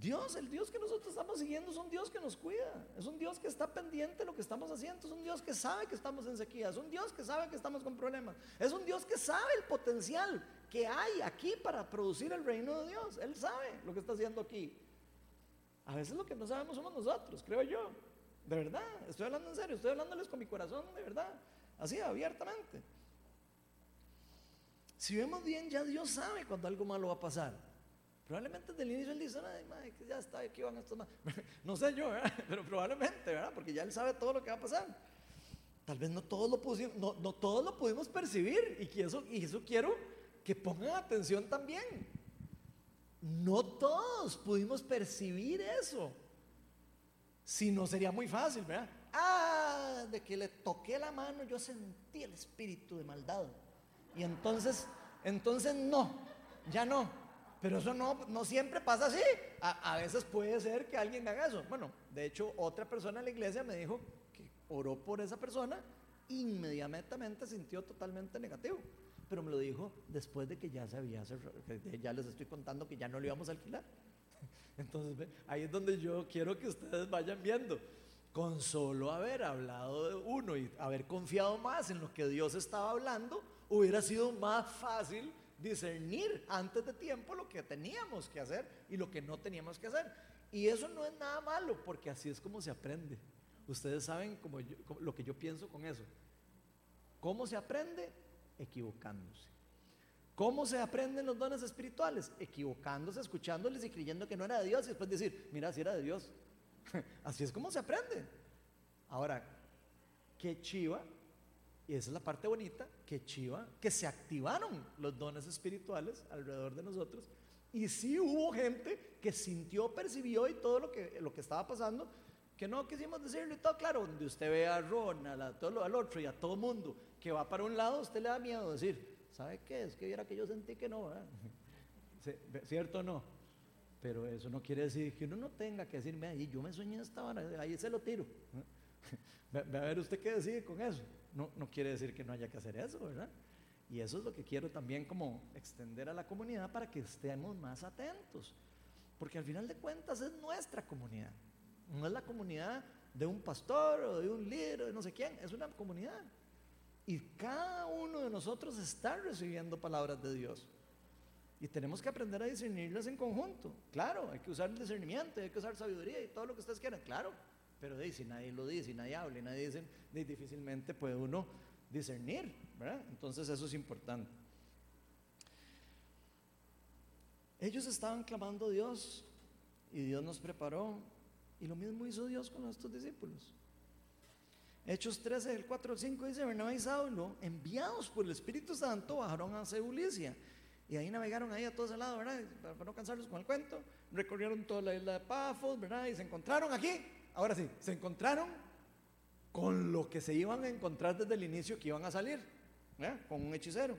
Dios, el Dios que nosotros estamos siguiendo es un Dios que nos cuida, es un Dios que está pendiente de lo que estamos haciendo, es un Dios que sabe que estamos en sequía, es un Dios que sabe que estamos con problemas, es un Dios que sabe el potencial que hay aquí para producir el reino de Dios, Él sabe lo que está haciendo aquí. A veces lo que no sabemos somos nosotros, creo yo, de verdad, estoy hablando en serio, estoy hablándoles con mi corazón, de verdad, así abiertamente. Si vemos bien, ya Dios sabe cuando algo malo va a pasar. Probablemente desde el inicio él dice, Ay, ya está, aquí van estos más. *laughs* No sé yo, ¿verdad? *laughs* pero probablemente, ¿verdad? Porque ya él sabe todo lo que va a pasar. Tal vez no todos lo, pusimos, no, no todos lo pudimos percibir y, eso, y eso quiero que pongan atención también. No todos pudimos percibir eso. Si no sería muy fácil, ¿verdad? Ah, de que le toqué la mano yo sentí el espíritu de maldad. Y entonces, entonces no, ya no. Pero eso no, no siempre pasa así. A, a, veces puede ser que alguien haga eso. Bueno, de hecho, otra persona en la iglesia me dijo que oró por esa persona, inmediatamente sintió totalmente negativo. Pero me lo dijo después de que ya se había ya les estoy contando que ya no lo íbamos a alquilar. *laughs* Entonces, ahí es donde yo quiero que ustedes vayan viendo. Con solo haber hablado de uno y haber confiado más en lo que Dios estaba hablando, hubiera sido más fácil discernir antes de tiempo lo que teníamos que hacer y lo que no teníamos que hacer. Y eso no es nada malo, porque así es como se aprende. Ustedes saben lo que yo pienso con eso. ¿Cómo se aprende? Equivocándose. ¿Cómo se aprenden los dones espirituales? Equivocándose, escuchándoles y creyendo que no era de Dios y después decir, mira, si era de Dios. *laughs* Así es como se aprende. Ahora, qué chiva y esa es la parte bonita, que chiva, que se activaron los dones espirituales alrededor de nosotros. Y sí hubo gente que sintió, percibió y todo lo que, lo que estaba pasando, que no quisimos decirlo y todo, claro, donde usted ve a Ron, a todo, al otro y a todo mundo que va para un lado, usted le da miedo decir, ¿sabe qué? Es que viera que yo sentí que no. *laughs* ¿Cierto o no? Pero eso no quiere decir que uno no tenga que decirme, ahí yo me soñé esta hora, ahí se lo tiro. *laughs* Ve a ver usted qué decide con eso no, no quiere decir que no haya que hacer eso, ¿verdad? Y eso es lo que quiero también como extender a la comunidad para que estemos más atentos. Porque al final de cuentas es nuestra comunidad. No es la comunidad de un pastor o de un líder o de no sé quién. Es una comunidad. Y cada uno de nosotros está recibiendo palabras de Dios. Y tenemos que aprender a discernirlas en conjunto. Claro, hay que usar el discernimiento, hay que usar sabiduría y todo lo que ustedes quieran, claro. Pero de, si nadie lo dice, si nadie habla nadie dice, difícilmente puede uno discernir, ¿verdad? Entonces eso es importante. Ellos estaban clamando a Dios y Dios nos preparó y lo mismo hizo Dios con nuestros discípulos. Hechos 13, del 4 al 5 dice, Bernabé y Saulo, enviados por el Espíritu Santo, bajaron a Seulicia y ahí navegaron ahí a todos lados, ¿verdad? Para no cansarlos con el cuento, recorrieron toda la isla de Pafos, ¿verdad? Y se encontraron aquí ahora sí, se encontraron con lo que se iban a encontrar desde el inicio que iban a salir, con un hechicero.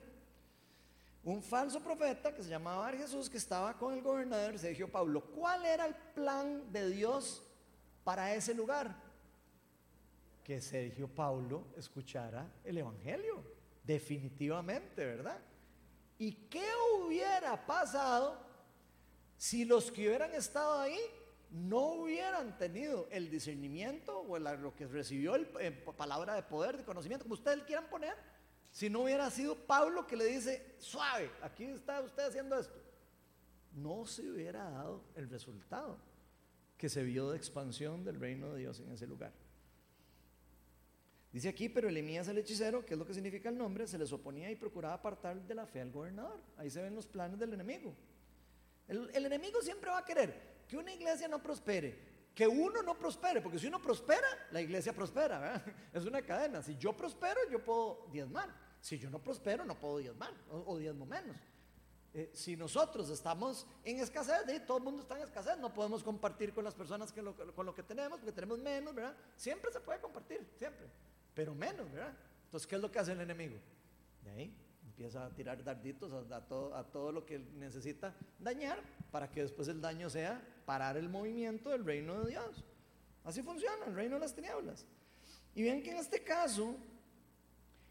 Un falso profeta que se llamaba Jesús, que estaba con el gobernador Sergio Pablo. ¿Cuál era el plan de Dios para ese lugar? Que Sergio Pablo escuchara el Evangelio, definitivamente, ¿verdad? ¿Y qué hubiera pasado si los que hubieran estado ahí no hubieran tenido el discernimiento o lo que recibió el, eh, palabra de poder, de conocimiento, como ustedes quieran poner, si no hubiera sido Pablo que le dice, suave, aquí está usted haciendo esto, no se hubiera dado el resultado que se vio de expansión del reino de Dios en ese lugar. Dice aquí, pero Elías el hechicero, que es lo que significa el nombre, se les oponía y procuraba apartar de la fe al gobernador. Ahí se ven los planes del enemigo. el enemigo siempre va a querer que una iglesia no prospere, que uno no prospere, porque si uno prospera, la iglesia prospera, *laughs* Es una cadena. Si yo prospero, yo puedo diezmar. Si yo no prospero, no puedo diezmar, o, o diezmo menos. Eh, si nosotros estamos en escasez, ¿eh? todo el mundo está en escasez, no podemos compartir con las personas con lo que tenemos, porque tenemos menos, ¿verdad? Siempre se puede compartir, siempre, pero menos, ¿verdad? Entonces, ¿qué es lo que hace el enemigo? De ahí empieza a tirar darditos a, todo, a todo lo que necesita dañar para que después el daño sea parar el movimiento del reino de Dios. Así funciona el reino de las tinieblas. Y ven que en este caso,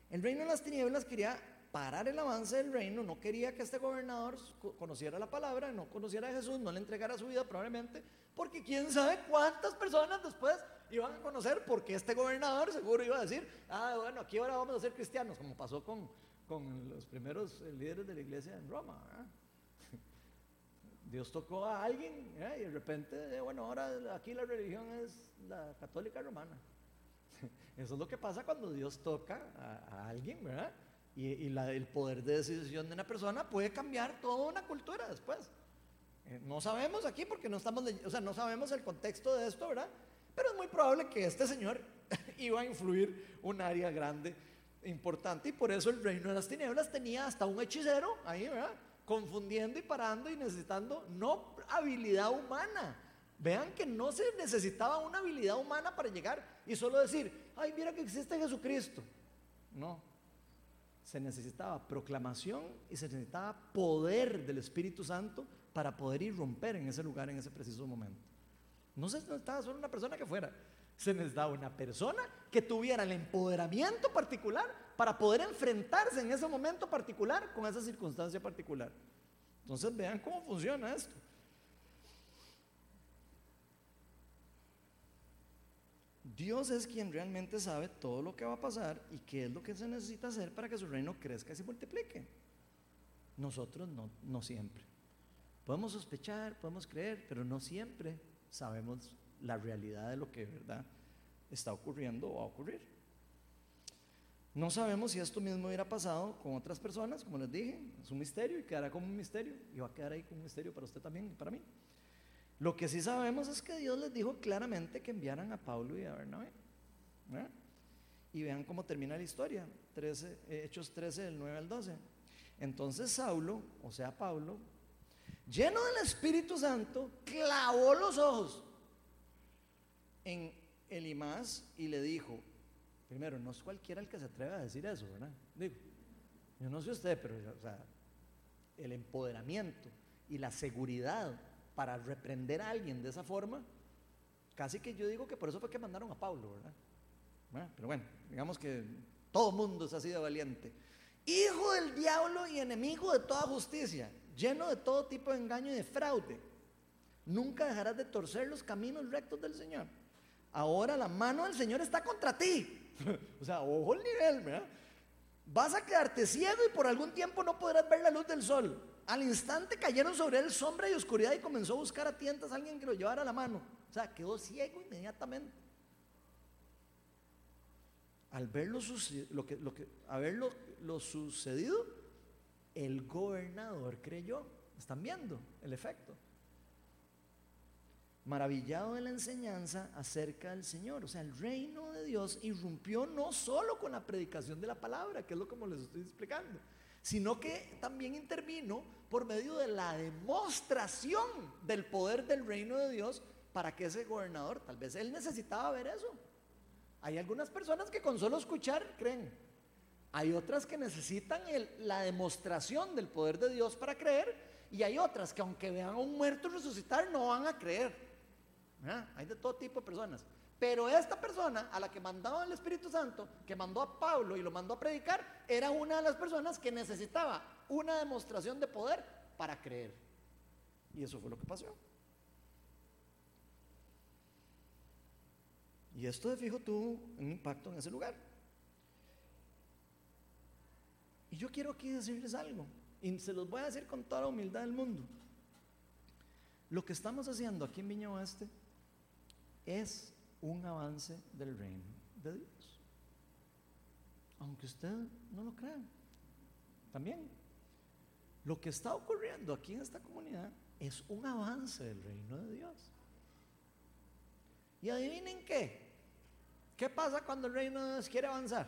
el reino de las tinieblas quería parar el avance del reino, no quería que este gobernador conociera la palabra, no conociera a Jesús, no le entregara su vida probablemente, porque quién sabe cuántas personas después iban a conocer, porque este gobernador seguro iba a decir, ah, bueno, aquí ahora vamos a ser cristianos, como pasó con, con los primeros líderes de la iglesia en Roma. Dios tocó a alguien y de repente, eh, bueno, ahora aquí la religión es la católica romana. *laughs* Eso es lo que pasa cuando Dios toca a, alguien, ¿verdad? Y, el poder de decisión de una persona puede cambiar toda una cultura después. Eh, no sabemos aquí porque no estamos, o sea, no sabemos el contexto de esto, ¿verdad? Pero es muy probable que este señor *laughs* iba a influir un área grande, importante, y por eso el reino de las tinieblas tenía hasta un hechicero ahí, ¿verdad? Confundiendo y parando y necesitando no habilidad humana. Vean que no se necesitaba una habilidad humana para llegar y solo decir, ay, mira que existe Jesucristo. No, se necesitaba proclamación y se necesitaba poder del Espíritu Santo para poder irromper en ese lugar en ese preciso momento. No se necesitaba solo una persona que fuera, se necesitaba una persona que tuviera el empoderamiento particular para poder enfrentarse en ese momento particular con esa circunstancia particular. Entonces vean cómo funciona esto. Dios es quien realmente sabe todo lo que va a pasar y qué es lo que se necesita hacer para que su reino crezca y se multiplique. Nosotros no, siempre. Podemos sospechar, podemos creer, pero no siempre sabemos la realidad de lo que de verdad está ocurriendo o va a ocurrir. No sabemos si esto mismo hubiera pasado con otras personas, como les dije, es un misterio y quedará como un misterio y va a quedar ahí como un misterio para usted también y para mí. Lo que sí sabemos es que Dios les dijo claramente que enviaran a Pablo y a Bernabé. Y vean cómo termina la historia, 13, eh, Hechos 13, del 9 al 12. Entonces Saulo, o sea Pablo, lleno del Espíritu Santo, clavó los ojos en Elimás y le dijo, primero, no es cualquiera el que se atreve a decir eso, ¿verdad? Digo, yo no sé usted, pero o sea, el empoderamiento y la seguridad para reprender a alguien de esa forma, casi que yo digo que por eso fue que mandaron a Pablo, ¿verdad? pero bueno, digamos que todo mundo se ha sido valiente. Hijo del diablo y enemigo de toda justicia, lleno de todo tipo de engaño y de fraude. Nunca dejarás de torcer los caminos rectos del Señor. Ahora la mano del Señor está contra ti. *laughs* o sea, ojo el nivel, ¿verdad? Vas a quedarte ciego y por algún tiempo no podrás ver la luz del sol. Al instante cayeron sobre él sombra y oscuridad y comenzó a buscar a tientas a alguien que lo llevara a la mano. O sea, quedó ciego inmediatamente. Al ver lo, lo sucedido, el gobernador creyó. Están viendo el efecto. Maravillado de la enseñanza acerca del Señor. O sea, el reino de Dios irrumpió no solo con la predicación de la palabra, que es lo que les estoy explicando, sino que también intervino por medio de la demostración del poder del reino de Dios para que ese gobernador, tal vez él necesitaba ver eso. Hay algunas personas que con solo escuchar creen. Hay otras que necesitan la demostración del poder de Dios para creer. Y hay otras que aunque vean a un muerto resucitar no van a creer. Hay de todo tipo de personas. Pero esta persona a la que mandaba el Espíritu Santo, que mandó a Pablo y lo mandó a predicar, era una de las personas que necesitaba una demostración de poder para creer. Y eso fue lo que pasó. Y esto de fijo tuvo un impacto en ese lugar. Y yo quiero aquí decirles algo, y se los voy a decir con toda la humildad del mundo. Lo que estamos haciendo aquí en Viña Oeste es un avance del reino de Dios. Aunque usted no lo crea. También. Lo que está ocurriendo aquí en esta comunidad es un avance del reino de Dios. Y adivinen qué. ¿Qué pasa cuando el reino de Dios quiere avanzar?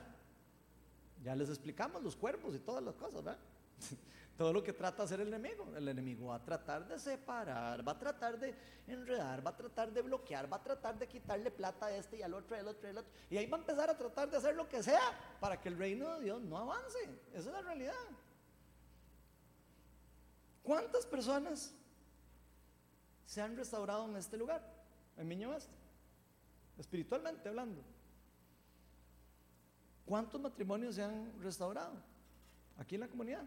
Ya les explicamos los cuerpos y todas las cosas, ¿verdad? *laughs* Todo lo que trata de hacer el enemigo. El enemigo va a tratar de separar, va a tratar de enredar, va a tratar de bloquear, va a tratar de quitarle plata a este y al otro, al otro, al otro. Y ahí va a empezar a tratar de hacer lo que sea para que el reino de Dios no avance. Esa es la realidad. ¿Cuántas personas se han restaurado en este lugar, en Miño Oeste? Espiritualmente hablando. ¿Cuántos matrimonios se han restaurado aquí en la comunidad?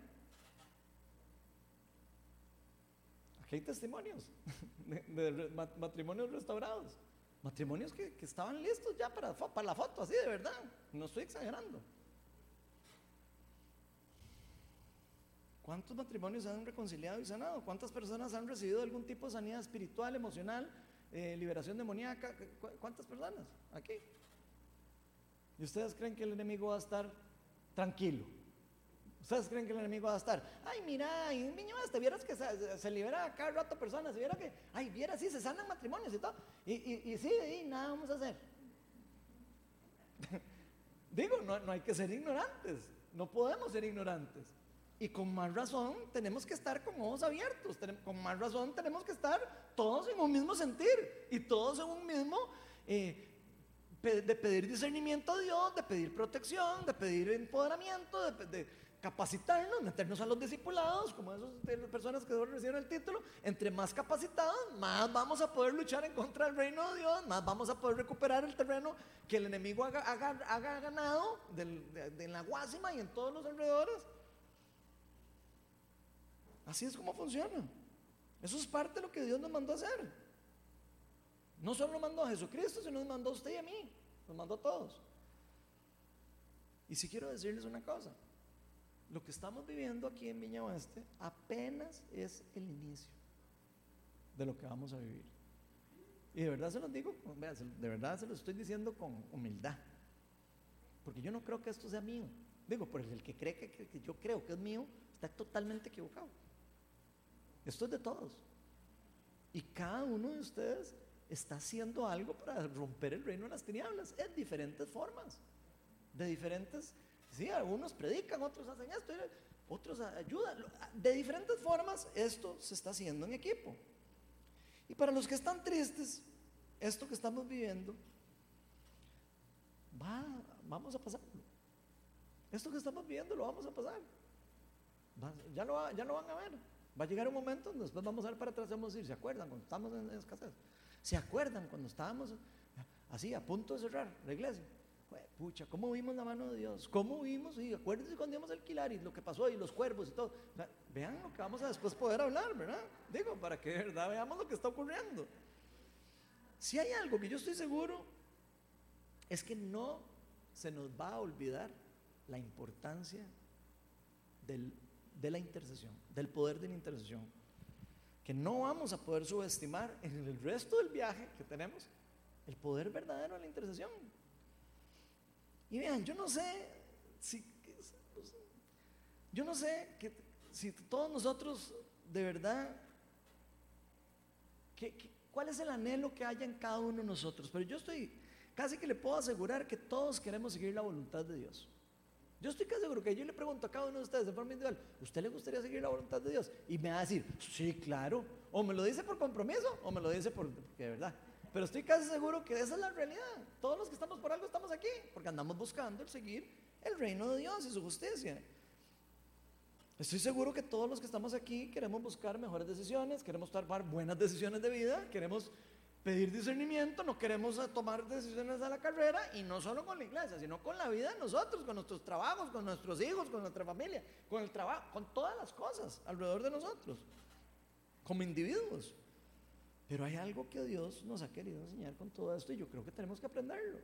Aquí hay testimonios *laughs* de, matrimonios restaurados. Matrimonios que, estaban listos ya para, la foto, así de verdad. No estoy exagerando. ¿Cuántos matrimonios se han reconciliado y sanado? ¿Cuántas personas han recibido algún tipo de sanidad espiritual, emocional, eh, liberación demoníaca? ¿Cuántas personas? Aquí. ¿Y ustedes creen que el enemigo va a estar tranquilo? ¿Ustedes creen que el enemigo va a estar? Ay, mira, y niño este, vieras que se, libera cada rato personas, viera que, ay, viera, sí, se sanan matrimonios y todo. Y, y, sí, y nada vamos a hacer. *laughs* Digo, no, no hay que ser ignorantes, no podemos ser ignorantes. Y con más razón tenemos que estar con ojos abiertos, con más razón tenemos que estar todos en un mismo sentir y todos en un mismo eh, de pedir discernimiento a Dios, de pedir protección, de pedir empoderamiento, de, capacitarnos, meternos a los discipulados, como esas personas que recibieron el título, entre más capacitados, más vamos a poder luchar en contra del reino de Dios, más vamos a poder recuperar el terreno que el enemigo haga, ganado en la Guásima y en todos los alrededores. Así es como funciona. Eso es parte de lo que Dios nos mandó a hacer. No solo nos mandó a Jesucristo, sino nos mandó a usted y a mí. Nos mandó a todos. Y si quiero decirles una cosa, lo que estamos viviendo aquí en Viña Oeste apenas es el inicio de lo que vamos a vivir. Y de verdad se los digo, de verdad se los estoy diciendo con humildad. Porque yo no creo que esto sea mío. Digo, por el que cree que yo creo que es mío, está totalmente equivocado. Esto es de todos. Y cada uno de ustedes está haciendo algo para romper el reino de las tinieblas en diferentes formas, de diferentes, sí, algunos predican, otros hacen esto, otros ayudan, de diferentes formas esto se está haciendo en equipo. Y para los que están tristes, esto que estamos viviendo, va, vamos a pasarlo. Esto que estamos viviendo lo vamos a pasar. ya, lo, ya lo van a ver. Va a llegar un momento donde después vamos a ver para atrás y vamos a decir, ¿se acuerdan cuando estamos en, escasez? ¿Se acuerdan cuando estábamos así a punto de cerrar la iglesia? Pucha, ¿cómo vimos la mano de Dios? ¿Cómo vimos? Y acuérdense cuando íbamos al alquilar y lo que pasó y los cuervos y todo. Vean lo que vamos a después poder hablar, ¿verdad? Digo, para que de verdad veamos lo que está ocurriendo. Si hay algo que yo estoy seguro, es que no se nos va a olvidar la importancia del de la intercesión, del poder de la intercesión, que no vamos a poder subestimar en el resto del viaje que tenemos, el poder verdadero de la intercesión. Y vean, yo no sé si, yo no sé que, si todos nosotros de verdad, cuál es el anhelo que haya en cada uno de nosotros, pero yo estoy, casi que le puedo asegurar que todos queremos seguir la voluntad de Dios. Yo estoy casi seguro que yo le pregunto a cada uno de ustedes de forma individual, ¿usted le gustaría seguir la voluntad de Dios? Y me va a decir, sí, claro. O me lo dice por compromiso o me lo dice por, de verdad. Pero estoy casi seguro que esa es la realidad. Todos los que estamos por algo estamos aquí, porque andamos buscando el seguir el reino de Dios y su justicia. Estoy seguro que todos los que estamos aquí queremos buscar mejores decisiones, queremos tomar buenas decisiones de vida, queremos pedir discernimiento, no queremos tomar decisiones a la carrera y no solo con la iglesia, sino con la vida de nosotros, con nuestros trabajos, con nuestros hijos, con nuestra familia, con el trabajo, con todas las cosas alrededor de nosotros, como individuos. Pero hay algo que Dios nos ha querido enseñar con todo esto y yo creo que tenemos que aprenderlo.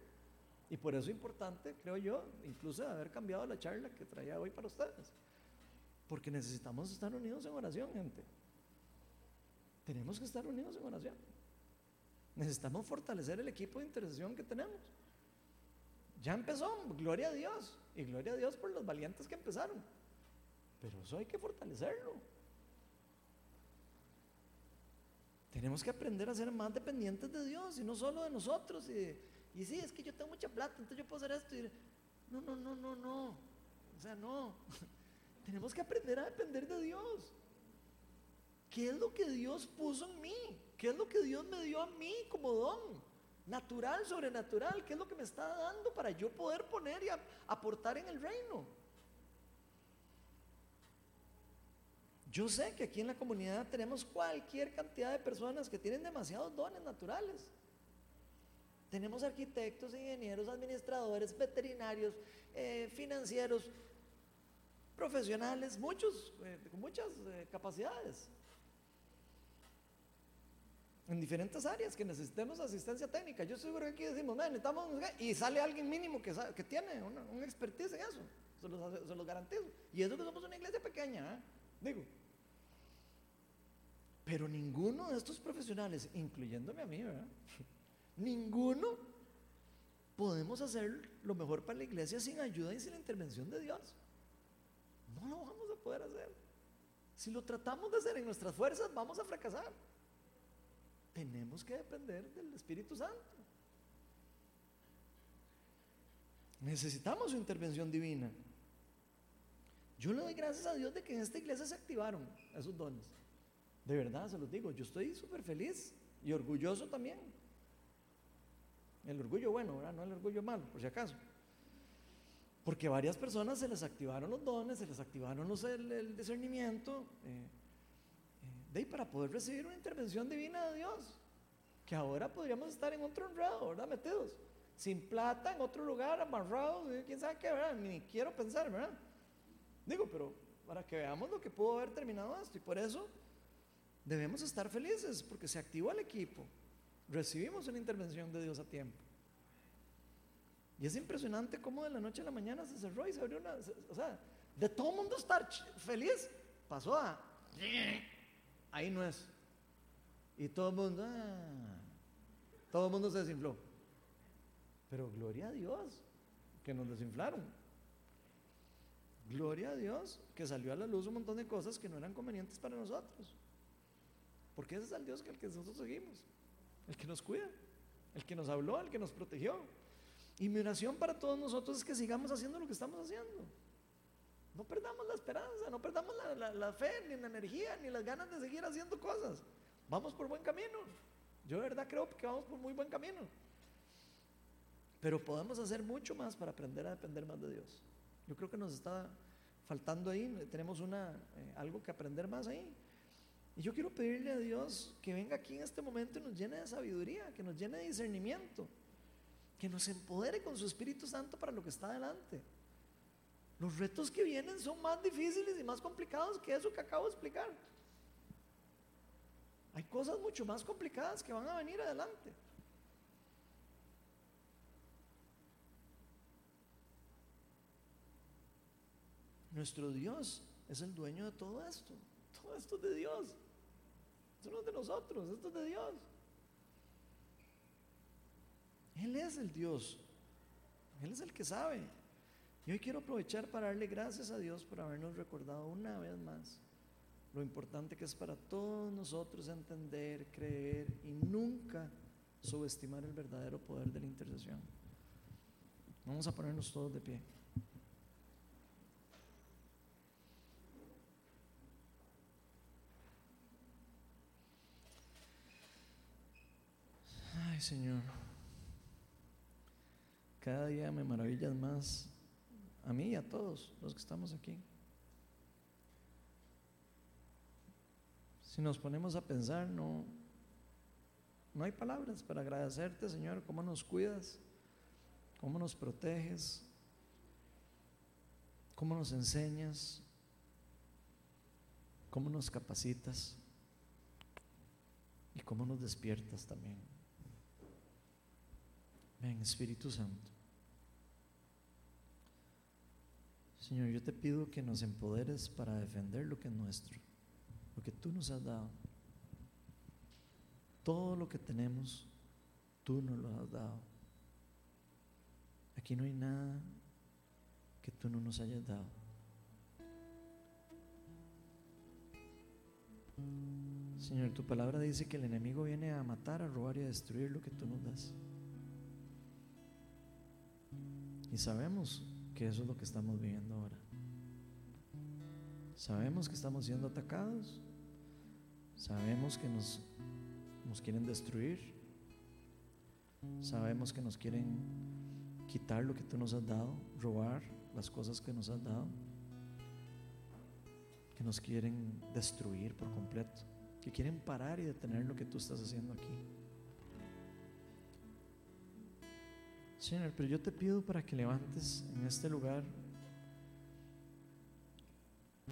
Y por eso es importante, creo yo, incluso haber cambiado la charla que traía hoy para ustedes. Porque necesitamos estar unidos en oración, gente. Tenemos que estar unidos en oración. Necesitamos fortalecer el equipo de intercesión que tenemos. Ya empezó, gloria a Dios. Y gloria a Dios por los valientes que empezaron. Pero eso hay que fortalecerlo. Tenemos que aprender a ser más dependientes de Dios y no solo de nosotros. Y, y sí, es que yo tengo mucha plata, entonces yo puedo hacer esto. Y, no, no, no, no, no. O sea, no. *laughs* Tenemos que aprender a depender de Dios. ¿Qué es lo que Dios puso en mí? ¿Qué es lo que Dios me dio a mí como don? Natural, sobrenatural. ¿Qué es lo que me está dando para yo poder poner y aportar en el reino? Yo sé que aquí en la comunidad tenemos cualquier cantidad de personas que tienen demasiados dones naturales. Tenemos arquitectos, ingenieros, administradores, veterinarios, eh, financieros, profesionales, muchos, eh, con muchas eh, capacidades en diferentes áreas que necesitemos asistencia técnica. Yo seguro que aquí decimos, necesitamos, y sale alguien mínimo que, tiene una, un expertise en eso, se los, se los, garantizo. Y eso que somos una iglesia pequeña, ¿eh? digo. Pero ninguno de estos profesionales, incluyéndome a mí, ¿verdad? *laughs* ninguno podemos hacer lo mejor para la iglesia sin ayuda y sin la intervención de Dios. No lo poder hacer. Si lo tratamos de hacer en nuestras fuerzas, vamos a fracasar. Tenemos que depender del Espíritu Santo. Necesitamos su intervención divina. Yo le doy gracias a Dios de que en esta iglesia se activaron esos dones. De verdad, se los digo, yo estoy súper feliz y orgulloso también. El orgullo bueno, no el orgullo malo, por si acaso. Porque varias personas se les activaron los dones, se les activaron el, discernimiento, eh, eh, de para poder recibir una intervención divina de Dios. Que ahora podríamos estar en otro enredo, ¿verdad? Metidos. Sin plata, en otro lugar, amarrados, quién sabe qué, ¿verdad? Ni quiero pensar, ¿verdad? Digo, pero para que veamos lo que pudo haber terminado esto. Y por eso debemos estar felices, porque se activó el equipo. Recibimos una intervención de Dios a tiempo. Y es impresionante cómo de la noche a la mañana se cerró y se abrió una. O sea, de todo mundo estar feliz, pasó a. Ahí no es. Y todo el mundo. Ah, todo el mundo se desinfló. Pero gloria a Dios que nos desinflaron. Gloria a Dios que salió a la luz un montón de cosas que no eran convenientes para nosotros. Porque ese es el Dios que, el que nosotros seguimos. El que nos cuida. El que nos habló, el que nos protegió. Y mi oración para todos nosotros es que sigamos haciendo lo que estamos haciendo. No perdamos la esperanza, no perdamos la, fe, ni la energía, ni las ganas de seguir haciendo cosas. Vamos por buen camino. Yo de verdad creo que vamos por muy buen camino. Pero podemos hacer mucho más para aprender a depender más de Dios. Yo creo que nos está faltando ahí, tenemos una, eh, algo que aprender más ahí. Y yo quiero pedirle a Dios que venga aquí en este momento y nos llene de sabiduría, que nos llene de discernimiento que nos empodere con su Espíritu Santo para lo que está adelante. Los retos que vienen son más difíciles y más complicados que eso que acabo de explicar. Hay cosas mucho más complicadas que van a venir adelante. Nuestro Dios es el dueño de todo esto. Todo esto es de Dios. Esto no es de nosotros, esto es de Dios. Él es el Dios. Él es el que sabe. Y hoy quiero aprovechar para darle gracias a Dios por habernos recordado una vez más lo importante que es para todos nosotros entender, creer y nunca subestimar el verdadero poder de la intercesión. Vamos a ponernos todos de pie. Ay, Señor. Cada día me maravillas más a mí y a todos los que estamos aquí. Si nos ponemos a pensar, no, no hay palabras para agradecerte, Señor, cómo nos cuidas, cómo nos proteges, cómo nos enseñas, cómo nos capacitas y cómo nos despiertas también. Ven, Espíritu Santo. Señor, yo te pido que nos empoderes para defender lo que es nuestro, lo que tú nos has dado. Todo lo que tenemos, tú nos lo has dado. Aquí no hay nada que tú no nos hayas dado. Señor, tu palabra dice que el enemigo viene a matar, a robar y a destruir lo que tú nos das. Y sabemos que eso es lo que estamos viviendo ahora. Sabemos que estamos siendo atacados. Sabemos que nos, nos quieren destruir. Sabemos que nos quieren quitar lo que tú nos has dado, robar las cosas que nos has dado. Que nos quieren destruir por completo. Que quieren parar y detener lo que tú estás haciendo aquí. Señor, pero yo te pido para que levantes en este lugar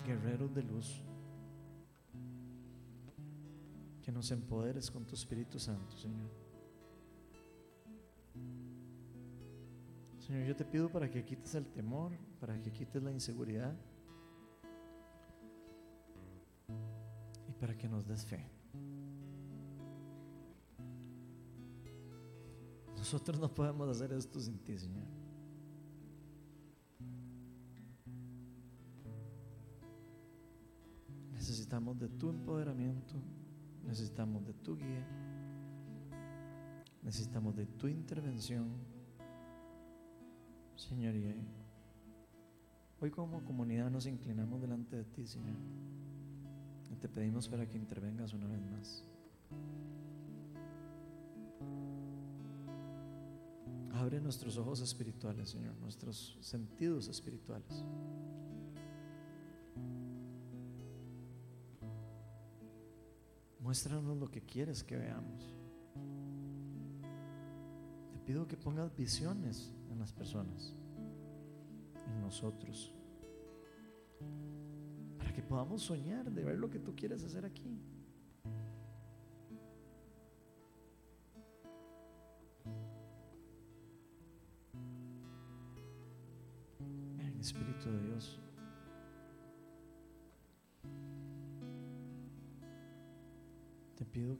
guerreros de luz, que nos empoderes con tu Espíritu Santo, Señor. Señor, yo te pido para que quites el temor, para que quites la inseguridad y para que nos des fe. Nosotros no podemos hacer esto sin ti, Señor. Necesitamos de tu empoderamiento, necesitamos de tu guía, necesitamos de tu intervención, Señor. Y hoy como comunidad nos inclinamos delante de ti, Señor. Y te pedimos para que intervengas una vez más. Abre nuestros ojos espirituales, Señor, nuestros sentidos espirituales. Muéstranos lo que quieres que veamos. Te pido que pongas visiones en las personas, en nosotros, para que podamos soñar de ver lo que tú quieres hacer aquí.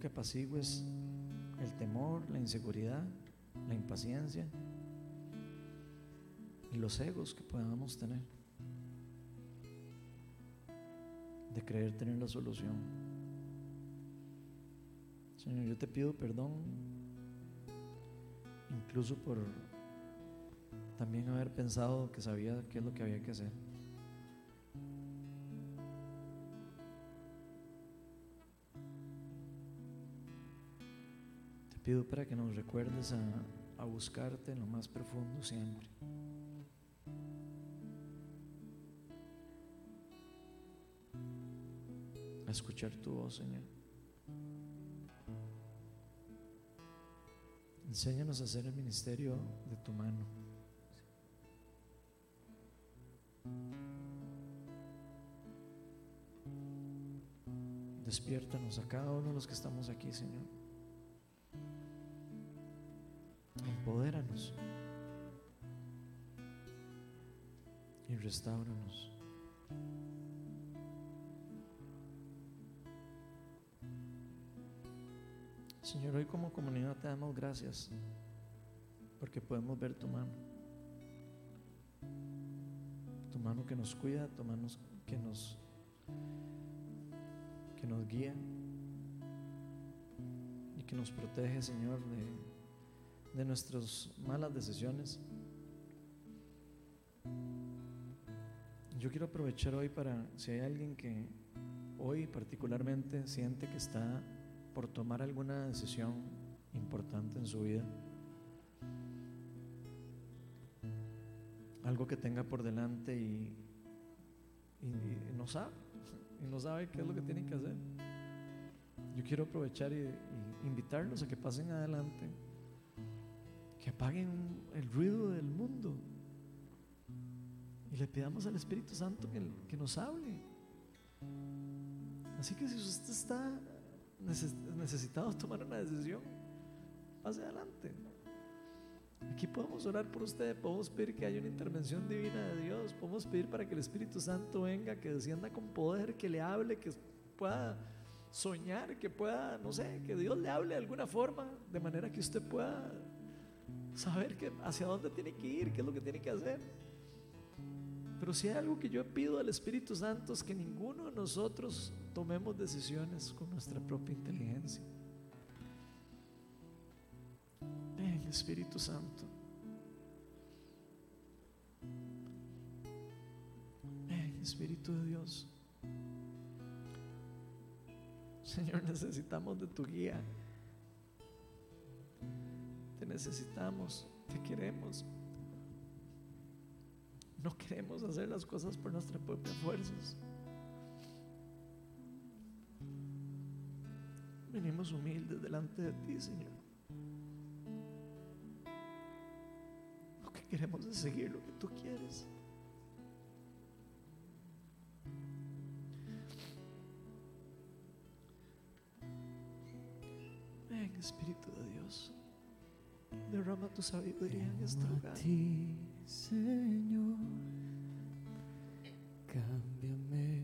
Que apacigues el temor, la inseguridad, la impaciencia y los egos que podamos tener de creer tener la solución. Señor, yo te pido perdón incluso por también haber pensado que sabía qué es lo que había que hacer. Pido para que nos recuerdes a, a buscarte en lo más profundo siempre. A escuchar tu voz, Señor. Enséñanos a hacer el ministerio de tu mano. Despiértanos a cada uno de los que estamos aquí, Señor. Empodéranos y restauranos. Señor, hoy como comunidad te damos gracias porque podemos ver tu mano. Tu mano que nos cuida, tu mano que nos que nos guía y que nos protege, Señor, de, de nuestras malas decisiones. Yo quiero aprovechar hoy para, si hay alguien que hoy particularmente siente que está por tomar alguna decisión importante en su vida, algo que tenga por delante y, y no sabe y no sabe qué es lo que tienen que hacer. Yo quiero aprovechar y, invitarlos a que pasen adelante, que apaguen el ruido del mundo y le pidamos al Espíritu Santo que, que nos hable. Así que si usted está necesitado tomar una decisión, pase adelante. Aquí podemos orar por usted, podemos pedir que haya una intervención divina de Dios, podemos pedir para que el Espíritu Santo venga, que descienda con poder, que le hable, que pueda soñar, que pueda, no sé, que Dios le hable de alguna forma, de manera que usted pueda saber que hacia dónde tiene que ir, qué es lo que tiene que hacer. Pero si hay algo que yo pido al Espíritu Santo es que ninguno de nosotros tomemos decisiones con nuestra propia inteligencia. Ven, Espíritu Santo. Ven, Espíritu de Dios. Señor, necesitamos de tu guía. Te necesitamos, te queremos. No queremos hacer las cosas por nuestras propias fuerzas. Venimos humildes delante de ti, Señor. Queremos seguir lo que tú quieres. Ven, Espíritu de Dios. Derrama tu sabiduría en este lugar. Ti, Señor, cámbiame.